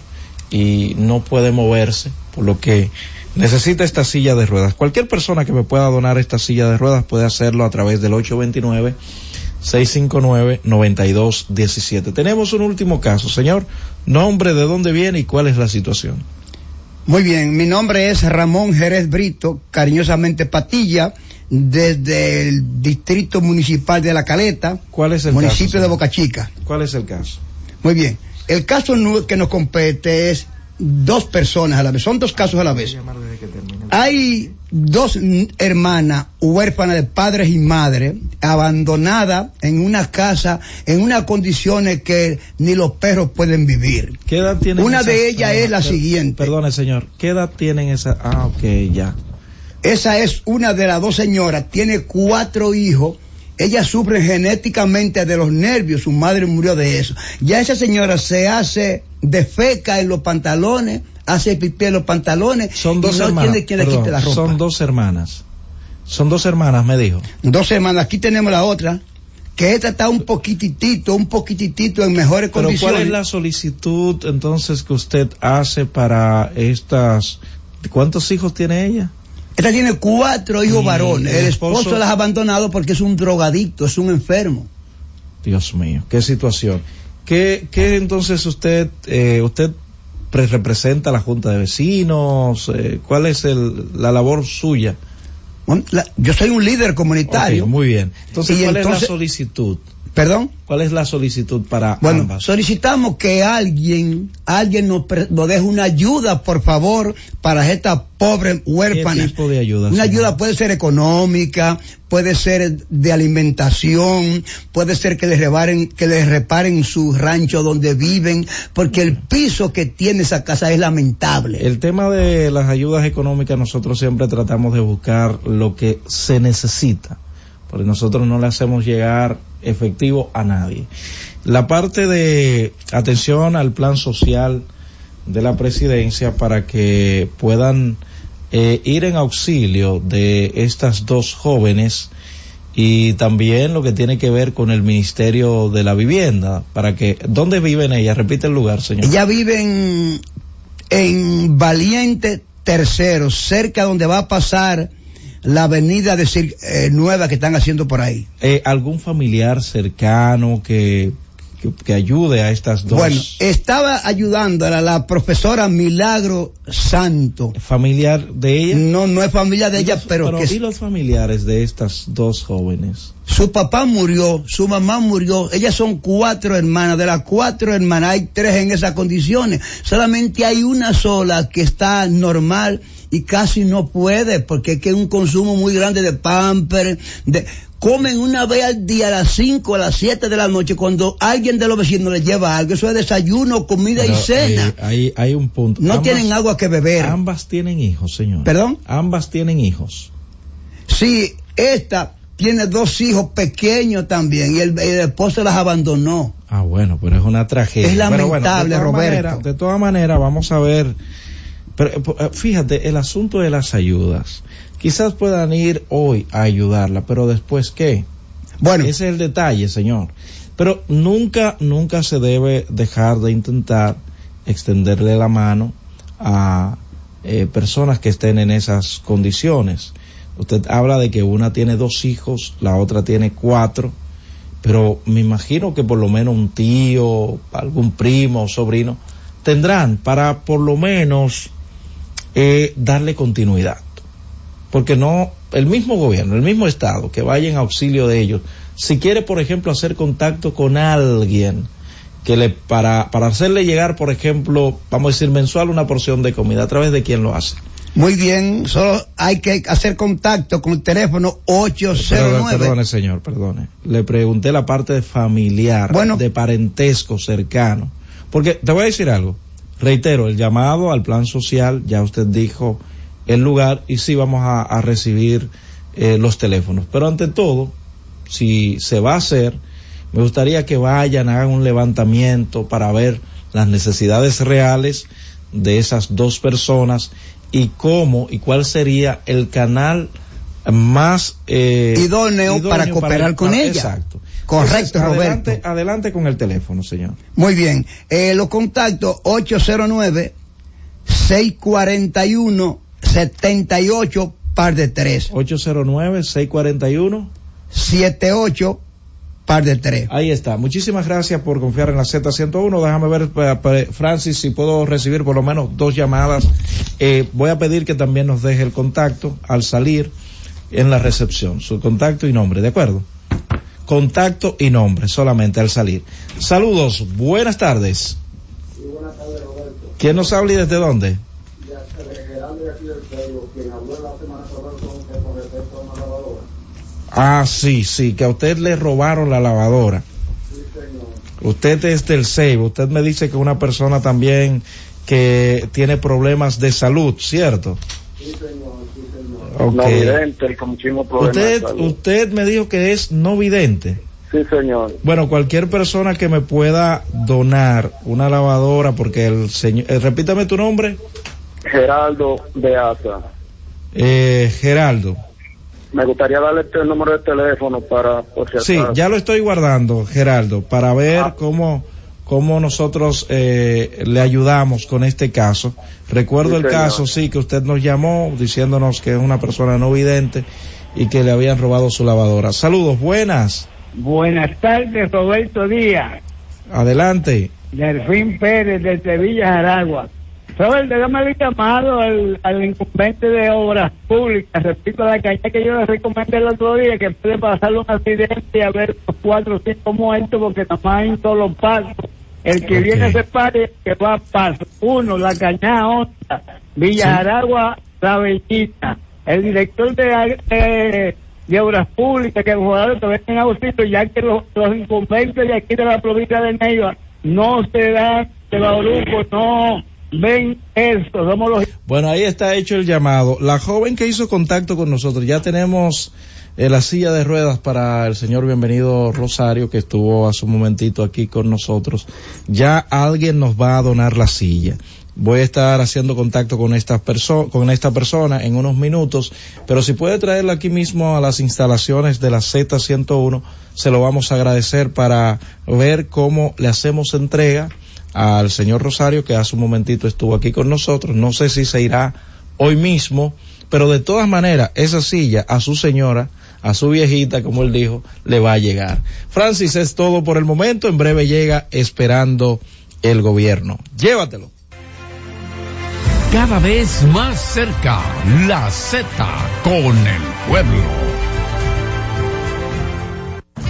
y no puede moverse, por lo que necesita esta silla de ruedas. Cualquier persona que me pueda donar esta silla de ruedas puede hacerlo a través del 829 659-9217. Tenemos un último caso. Señor, nombre, de dónde viene y cuál es la situación. Muy bien, mi nombre es Ramón Jerez Brito, cariñosamente Patilla, desde el Distrito Municipal de La Caleta, ¿Cuál es el municipio caso, de? Boca Chica. ¿Cuál es el caso? Muy bien, el caso que nos compete es dos personas a la vez, son dos casos a la vez. Hay dos hermanas huérfanas de padres y madres, abandonadas en una casa, en unas condiciones que ni los perros pueden vivir. ¿Qué edad tienen Una de ellas es la per- siguiente. Perdone, señor. ¿Qué edad tienen esa? Ah, ok, ya. Esa es una de las dos señoras, tiene cuatro hijos. Ella sufre genéticamente de los nervios, su madre murió de eso. Ya esa señora se hace defeca en los pantalones, hace pipí en los pantalones Son dos y no hermanas. tiene quien le quite la ropa. Son dos hermanas. Son dos hermanas, me dijo. Dos hermanas, aquí tenemos la otra, que esta está un poquititito, un poquititito en mejores Pero condiciones. ¿cuál es la solicitud entonces que usted hace para estas... ¿Cuántos hijos tiene ella? Esta tiene cuatro hijos Y varones. el El esposo, las ha abandonado porque es un drogadicto, es un enfermo. Dios mío, qué situación. ¿Qué, qué entonces usted, eh, usted pre- representa a la Junta de Vecinos? Eh, ¿Cuál es el, la labor suya? Bueno, la- yo soy un líder comunitario. Muy bien. Entonces, Y ¿cuál es la solicitud? ¿Perdón? ¿Cuál es la solicitud para Bueno, ambas? solicitamos que alguien, alguien nos, pre- nos deje una ayuda, por favor, para esta pobre huérfana. ¿Qué tipo de ayuda? Una ayuda puede ser económica, puede ser de alimentación, puede ser que les reparen, que les reparen su rancho donde viven, porque el piso que tiene esa casa es lamentable. El tema de las ayudas económicas, nosotros siempre tratamos de buscar lo que se necesita, porque nosotros no le hacemos llegar efectivo a nadie. La parte de atención al plan social de la presidencia para que puedan eh, ir en auxilio de estas dos jóvenes y también lo que tiene que ver con el Ministerio de la Vivienda, para que, ¿dónde viven ellas? Repite el lugar, señor. Ella vive en, en Valiente Tercero, cerca donde va a pasar la avenida de eh, nueva que están haciendo por ahí. eh, algún familiar cercano que, que, que ayude a estas dos Bueno, estaba ayudando a la profesora Milagro Santo. familiar de ella No, no es familia de ella, pero, pero que y los familiares de estas dos jóvenes. Su papá murió, su mamá murió, ellas son cuatro hermanas, de las cuatro hermanas hay tres en esas condiciones, solamente hay una sola que está normal y casi no puede, porque es que es un consumo muy grande de pamper, de, comen una vez al día a las cinco, a las siete de la noche, cuando alguien de los vecinos les lleva algo, eso es desayuno, comida Pero, y cena. eh, hay, hay un punto No Ambas- tienen agua que beber. ambas tienen hijos señor ¿Perdón? ambas tienen hijos Sí, esta tiene dos hijos pequeños también y el, el esposo las abandonó. ah bueno pero es una tragedia Es bueno, lamentable, Roberto. de todas maneras vamos a ver pero, eh, fíjate el asunto de las ayudas quizás puedan ir hoy a ayudarla pero después qué Bueno, Ese es el detalle, señor. Pero nunca, nunca se debe dejar de intentar extenderle la mano a eh, personas que estén en esas condiciones. Usted habla de que una tiene dos hijos, la otra tiene cuatro, pero me imagino que por lo menos un tío, algún primo o sobrino tendrán para por lo menos eh, darle continuidad porque no el mismo gobierno, el mismo estado que vaya en auxilio de ellos, si quiere por ejemplo hacer contacto con alguien que le para para hacerle llegar por ejemplo, vamos a decir mensual una porción de comida, a través de quién lo hace. muy bien, solo hay que hacer contacto con el teléfono Perdone, 809. perdone, señor, perdone. Le pregunté la parte de familiar, Bueno. de parentesco cercano. Porque te voy a decir algo. Reitero, el llamado al plan social, ya usted dijo el lugar y sí vamos a, a recibir eh, los teléfonos. Pero ante todo, si se va a hacer, me gustaría que vayan, hagan un levantamiento para ver las necesidades reales de esas dos personas y cómo y cuál sería el canal más eh, Idóneo para cooperar con para- ella. Exacto. Correcto, Entonces, Roberto. Adelante, adelante con el teléfono, señor. Muy bien, eh, los contactos 809 641 78 par de 3 809-641. 78 par de 3. Ahí está. Muchísimas gracias por confiar en la Z101. Déjame ver, eh, eh, Francis, si puedo recibir por lo menos dos llamadas. Eh, voy a pedir que también nos deje el contacto al salir en la recepción. Su contacto y nombre, ¿de acuerdo? Contacto y nombre solamente al salir. Saludos, buenas tardes. ¿Quién nos habla y desde dónde? Ah, sí, sí, que a usted le robaron la lavadora. Usted es del Seibo. Usted me dice que una persona también que tiene problemas de salud, ¿cierto? No Ok. vidente, con muchísimos problemas. de Usted, salud. usted me dijo que es no vidente. Sí, señor. Bueno, cualquier persona que me pueda donar una lavadora, porque el señor, eh, repítame tu nombre, Geraldo de Asa. eh, Geraldo. Me gustaría darle el número de teléfono para, por si Sí, acaso. ya lo estoy guardando, Geraldo, para ver Ah. cómo, cómo nosotros eh, le ayudamos con este caso. Recuerdo Sí, el señor. caso, sí, que usted nos llamó diciéndonos que es una persona no vidente y que le habían robado su lavadora. Saludos, buenas. Buenas tardes, Roberto Díaz, Adelante. Delfín Pérez de Sevilla, Aragua. Roberto, yo me había llamado al, al incumbente de obras públicas, repito la caña que yo le recomendé el otro día, que puede pasarle un accidente y haber cuatro o cinco muertos porque nada más hay un solo paso. El que Ok. viene se pare, que va a paso. Uno, la caña Honda, Villa. Aragua, La Bellita. El director de, de, de obras públicas, que los jugadores que vengan a auxilio, ya que los, los incumbentes de aquí de la provincia de Neiva no se dan de Bauruco, no ven eso, somos los Bueno, ahí está hecho el llamado. La joven que hizo contacto con nosotros, ya tenemos eh, la silla de ruedas para el señor bienvenido Rosario, que estuvo hace un momentito aquí con nosotros. Ya alguien nos va a donar la silla. Voy a estar haciendo contacto con esta, perso con esta persona en unos minutos, pero si puede traerla aquí mismo a las instalaciones de la Z101, se lo vamos a agradecer para ver cómo le hacemos entrega al señor Rosario, que hace un momentito estuvo aquí con nosotros. No sé si se irá hoy mismo, pero de todas maneras, esa silla a su señora, a su viejita, como él dijo, le va a llegar. Francis, es todo por el momento. En breve llega esperando el gobierno. Llévatelo. Cada vez más cerca, la Z con el pueblo.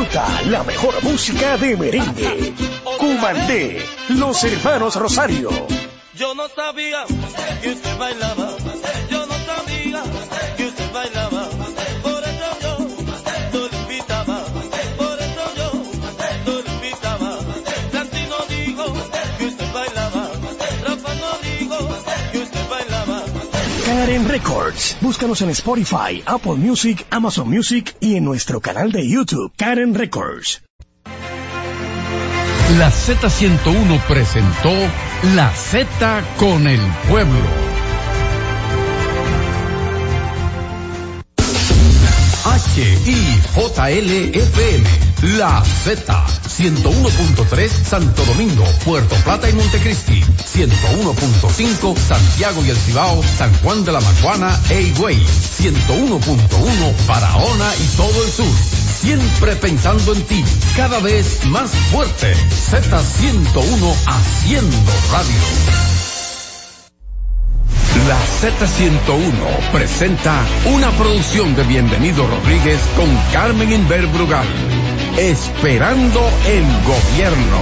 Disfruta la mejor música de merengue. Cumandé, los hermanos Rosario. Yo no sabía que usted bailaba. Karen Records. Búscanos en Spotify, Apple Music, Amazon Music y en nuestro canal de YouTube, Karen Records. La Z101 presentó La Z con el pueblo. H-I-J-L-F-M. La Z. 101.3 Santo Domingo, Puerto Plata y Montecristi. 101.5 Santiago y El Cibao, San Juan de la Maguana e Higüey. 101.1 Barahona y todo el sur. Siempre pensando en ti, cada vez más fuerte. Z101 haciendo radio. La Z101 presenta una producción de Bienvenido Rodríguez con Carmen Inver Brugal. Esperando el gobierno.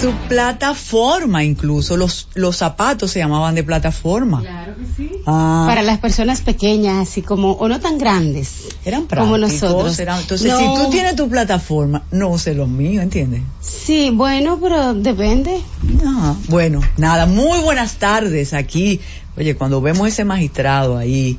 Su plataforma incluso, los, los zapatos se llamaban de plataforma. Claro que sí. Ah. Para las personas pequeñas, así como, o no tan grandes. Eran Como prácticos, nosotros. eran- entonces, No. si tú tienes tu plataforma, no sé los míos, ¿entiendes? Sí, bueno, pero depende. Ah, bueno, nada, muy buenas tardes aquí. Oye, cuando vemos ese magistrado ahí,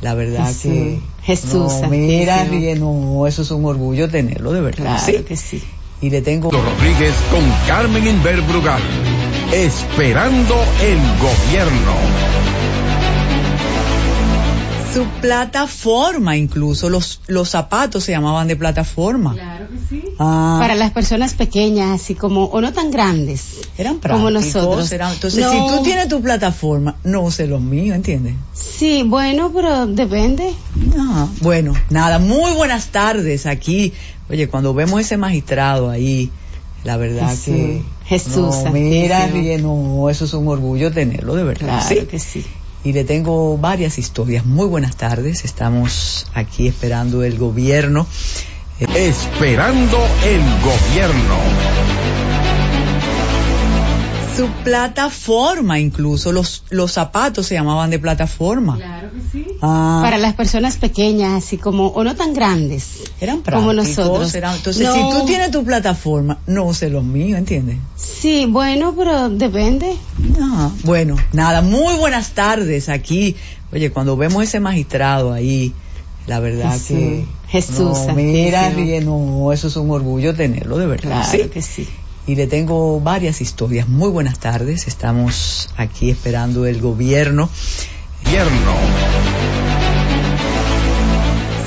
la verdad Jesús, que... Jesús no, mira, no, eso es un orgullo tenerlo, de verdad. Claro sí. que sí. Y le tengo... Rodríguez con Carmen Inver Brugal. Esperando el gobierno. Su plataforma incluso, los, los zapatos se llamaban de plataforma. Claro que sí. Ah. Para las personas pequeñas, así como, o no tan grandes. Eran Como nosotros. eran- entonces, No. si tú tienes tu plataforma, no sé los míos, ¿entiendes? Sí, bueno, pero depende. Ah, bueno, nada, muy buenas tardes aquí. Oye, cuando vemos ese magistrado ahí, la verdad Jesús, que... Jesús no, mira, no, eso es un orgullo tenerlo, de verdad. Claro sí. que sí. Y le tengo varias historias. Muy buenas tardes. Estamos aquí esperando el gobierno. Esperando el gobierno. Su plataforma incluso, los, los zapatos se llamaban de plataforma. Claro que sí. Ah. Para las personas pequeñas, así como, o no tan grandes. Eran Como prácticos, nosotros. eran- entonces, No. si tú tienes tu plataforma, no sé los míos, ¿entiendes? Sí, bueno, pero depende. Ah, bueno, nada, muy buenas tardes aquí. Oye, cuando vemos ese magistrado ahí, la verdad Jesús, que... Jesús no, mira, bien, no, eso es un orgullo tenerlo, de verdad. Claro sí. que sí. Y le tengo varias historias. Muy buenas tardes. Estamos aquí esperando el gobierno. Gobierno.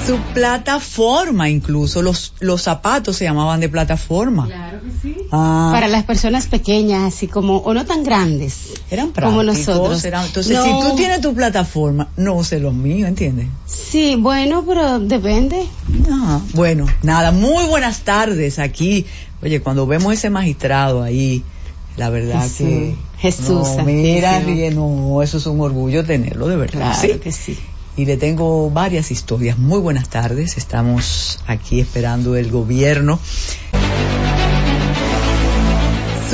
Su plataforma incluso, los, los zapatos se llamaban de plataforma. Claro que sí. Ah. Para las personas pequeñas, así como, o no tan grandes. Eran como prácticos, nosotros. eran- entonces, No. si tú tienes tu plataforma, no sé los míos, ¿entiendes? Sí, bueno, pero depende. Ah, bueno, nada, muy buenas tardes aquí. Oye, cuando vemos ese magistrado ahí, la verdad Jesús, que... Jesús no, mira, bien, no, eso es un orgullo tenerlo, de verdad. Claro sí. que sí. Y le tengo varias historias. Muy buenas tardes. Estamos aquí esperando el gobierno.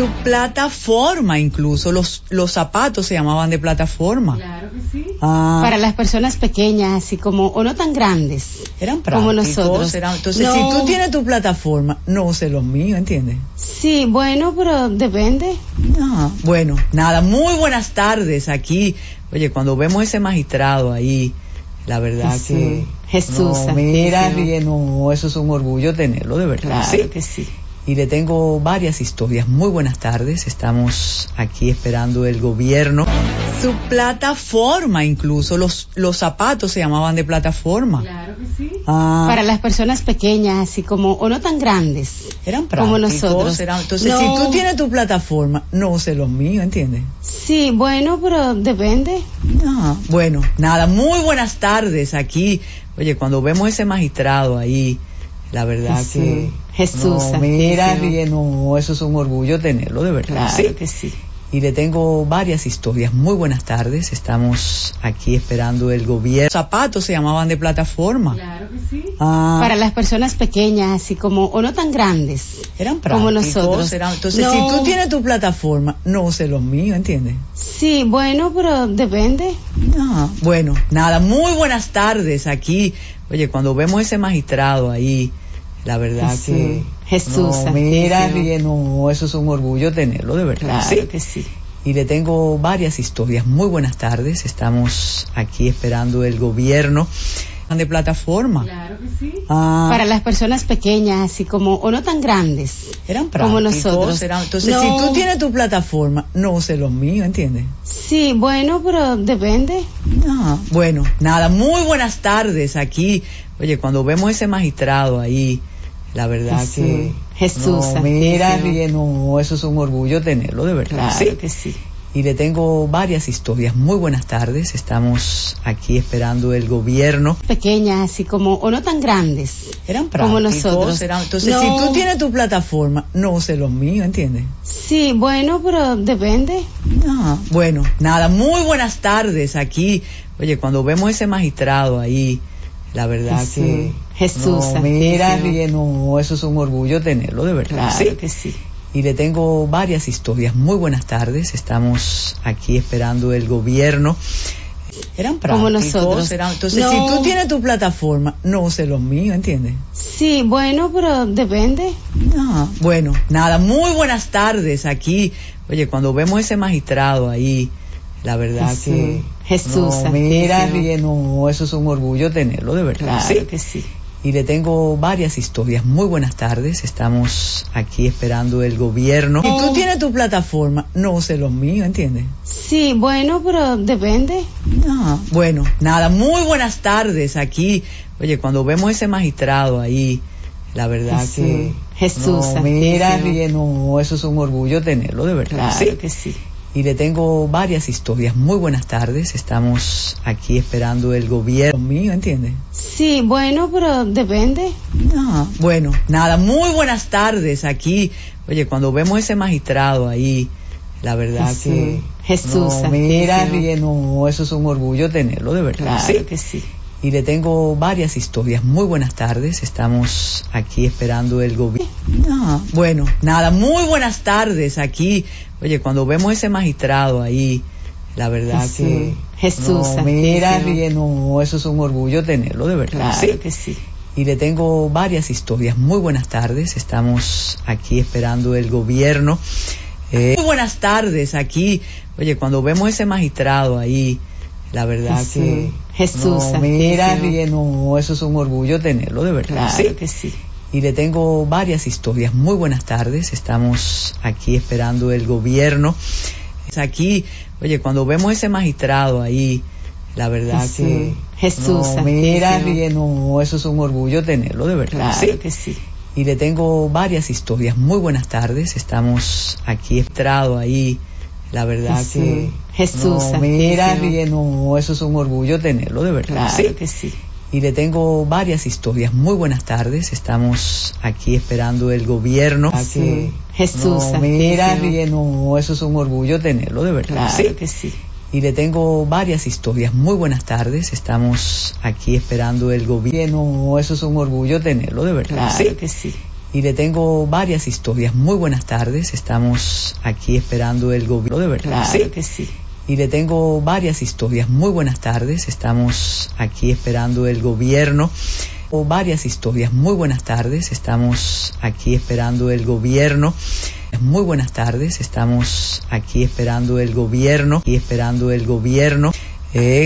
Su plataforma incluso, los, los zapatos se llamaban de plataforma. Claro que sí. Ah. Para las personas pequeñas, así como, o no tan grandes. Eran como nosotros. eran- entonces, No. si tú tienes tu plataforma, no sé los míos, ¿entiendes? Sí, bueno, pero depende. Ah, bueno, nada, muy buenas tardes aquí. Oye, cuando vemos ese magistrado ahí, la verdad Jesús, que... Jesús no, mira, bien, no, eso es un orgullo tenerlo, de verdad. Claro sí. que sí. Y le tengo varias historias. Muy buenas tardes. Estamos aquí esperando el gobierno. Su plataforma incluso, los, los zapatos se llamaban de plataforma. Claro que sí. Ah. Para las personas pequeñas, así como, o no tan grandes. Eran como prácticos, nosotros. eran- entonces, No. si tú tienes tu plataforma, no sé los míos, ¿entiendes? Sí, bueno, pero depende. Ah, bueno, nada, muy buenas tardes aquí. Oye, cuando vemos ese magistrado ahí, la verdad Jesús, que... Jesús no, mira, bien, no, eso es un orgullo tenerlo, de verdad. Claro sí. que sí. Y le tengo varias historias. Muy buenas tardes. Estamos aquí esperando el gobierno. Zapatos se llamaban de plataforma. Claro que sí. Ah. Para las personas pequeñas, así como, o no tan grandes. Eran como prácticos, nosotros. eran- entonces, No. si tú tienes tu plataforma, no sé los míos, ¿entiendes? Sí, bueno, pero depende. Ah, bueno, nada, muy buenas tardes aquí. Oye, cuando vemos ese magistrado ahí, la verdad Jesús, que... Jesús no, mira, no, eso es un orgullo tenerlo, de verdad. Claro sí. que sí. y le tengo varias historias. Muy buenas tardes, estamos aquí esperando el gobierno de plataforma. Claro que sí. Ah. Para las personas pequeñas, así como, o no tan grandes. Eran como nosotros. eran- entonces, No. si tú tienes tu plataforma, no sé los míos, ¿entiendes? Sí, bueno, pero depende. Ah, bueno, nada, muy buenas tardes aquí. Oye, cuando vemos ese magistrado ahí, la verdad Jesús, que... Jesús no, mira, no, eso es un orgullo tenerlo, de verdad. Claro que sí. Y le tengo varias historias. Muy buenas tardes, estamos aquí esperando el gobierno. Pequeñas, así como, o no tan grandes. Eran como prácticos, nosotros. eran- entonces, No. si tú tienes tu plataforma, no sé los míos, ¿entiendes? Sí, bueno, pero depende. Ah, bueno, nada, muy buenas tardes aquí. Oye, cuando vemos ese magistrado ahí, la verdad Jesús, que... Jesús no, mira, no, eso es un orgullo tenerlo, de verdad. Claro que sí. Y le tengo varias historias. Muy buenas tardes, estamos aquí esperando el gobierno. Eran Como prácticos, nosotros. eran- entonces, No. si tú tienes tu plataforma, no sé los míos, ¿entiendes? Sí, bueno, pero depende. Ah, bueno, nada, muy buenas tardes aquí. Oye, cuando vemos ese magistrado ahí, la verdad Jesús, que... Jesús no, mira, no, eso es un orgullo tenerlo, de verdad. Claro que sí. Y le tengo varias historias. Muy buenas tardes, estamos aquí esperando el gobierno. Si tú tienes tu plataforma, no sé los míos, ¿entiendes? Sí, bueno, pero depende. Ah, bueno, nada, muy buenas tardes aquí. Oye, cuando vemos ese magistrado ahí, la verdad que... Jesús no, mira, no, eso es un orgullo tenerlo, de verdad. Claro que sí. Y le tengo varias historias. Muy buenas tardes, estamos aquí esperando el gobierno mío, ¿entiendes? Sí, bueno, pero depende. Ah, bueno, nada, muy buenas tardes aquí. Oye, cuando vemos ese magistrado ahí, la verdad que... Jesús no, mira, no, eso es un orgullo tenerlo, de verdad. Claro que sí. Y le tengo varias historias. Muy buenas tardes, estamos aquí esperando el gobierno. Bueno, nada, muy buenas tardes aquí. Oye, cuando vemos ese magistrado ahí, la verdad que... Jesús no, mira, no, eso es un orgullo tenerlo, de verdad. Claro que sí. Y le tengo varias historias. Muy buenas tardes, estamos aquí esperando el gobierno. Eh, muy buenas tardes aquí. Oye, cuando vemos ese magistrado ahí, la verdad que... Jesús no, mira, no, eso es un orgullo tenerlo, de verdad. Claro que sí. Y le tengo varias historias. Muy buenas tardes, estamos aquí esperando el gobierno. Aquí, oye, cuando vemos ese magistrado ahí, la verdad Jesús, que... Jesús no, mira, no, eso es un orgullo tenerlo, de verdad. Claro que sí. Y le tengo varias historias. Muy buenas tardes, estamos aquí esperado ahí, la verdad que... Jesús no, mira, no, eso es un orgullo tenerlo, de verdad. Claro que sí. Y le tengo varias historias. Muy buenas tardes, estamos aquí esperando el gobierno. Jesús, Jesús no, mira, no, eso es un orgullo tenerlo, de verdad. Claro que sí. Y le tengo varias historias. Muy buenas tardes, estamos aquí esperando el gobierno. No, eso es un orgullo tenerlo, de verdad. Claro que sí. Y le tengo varias historias. Muy buenas tardes, estamos aquí esperando el gobierno, de verdad. Claro que sí. Y le tengo varias historias. Muy buenas tardes, estamos aquí esperando el gobierno. O varias historias. Muy buenas tardes, estamos aquí esperando el gobierno. Muy buenas tardes, estamos aquí esperando el gobierno y esperando el gobierno. Eh,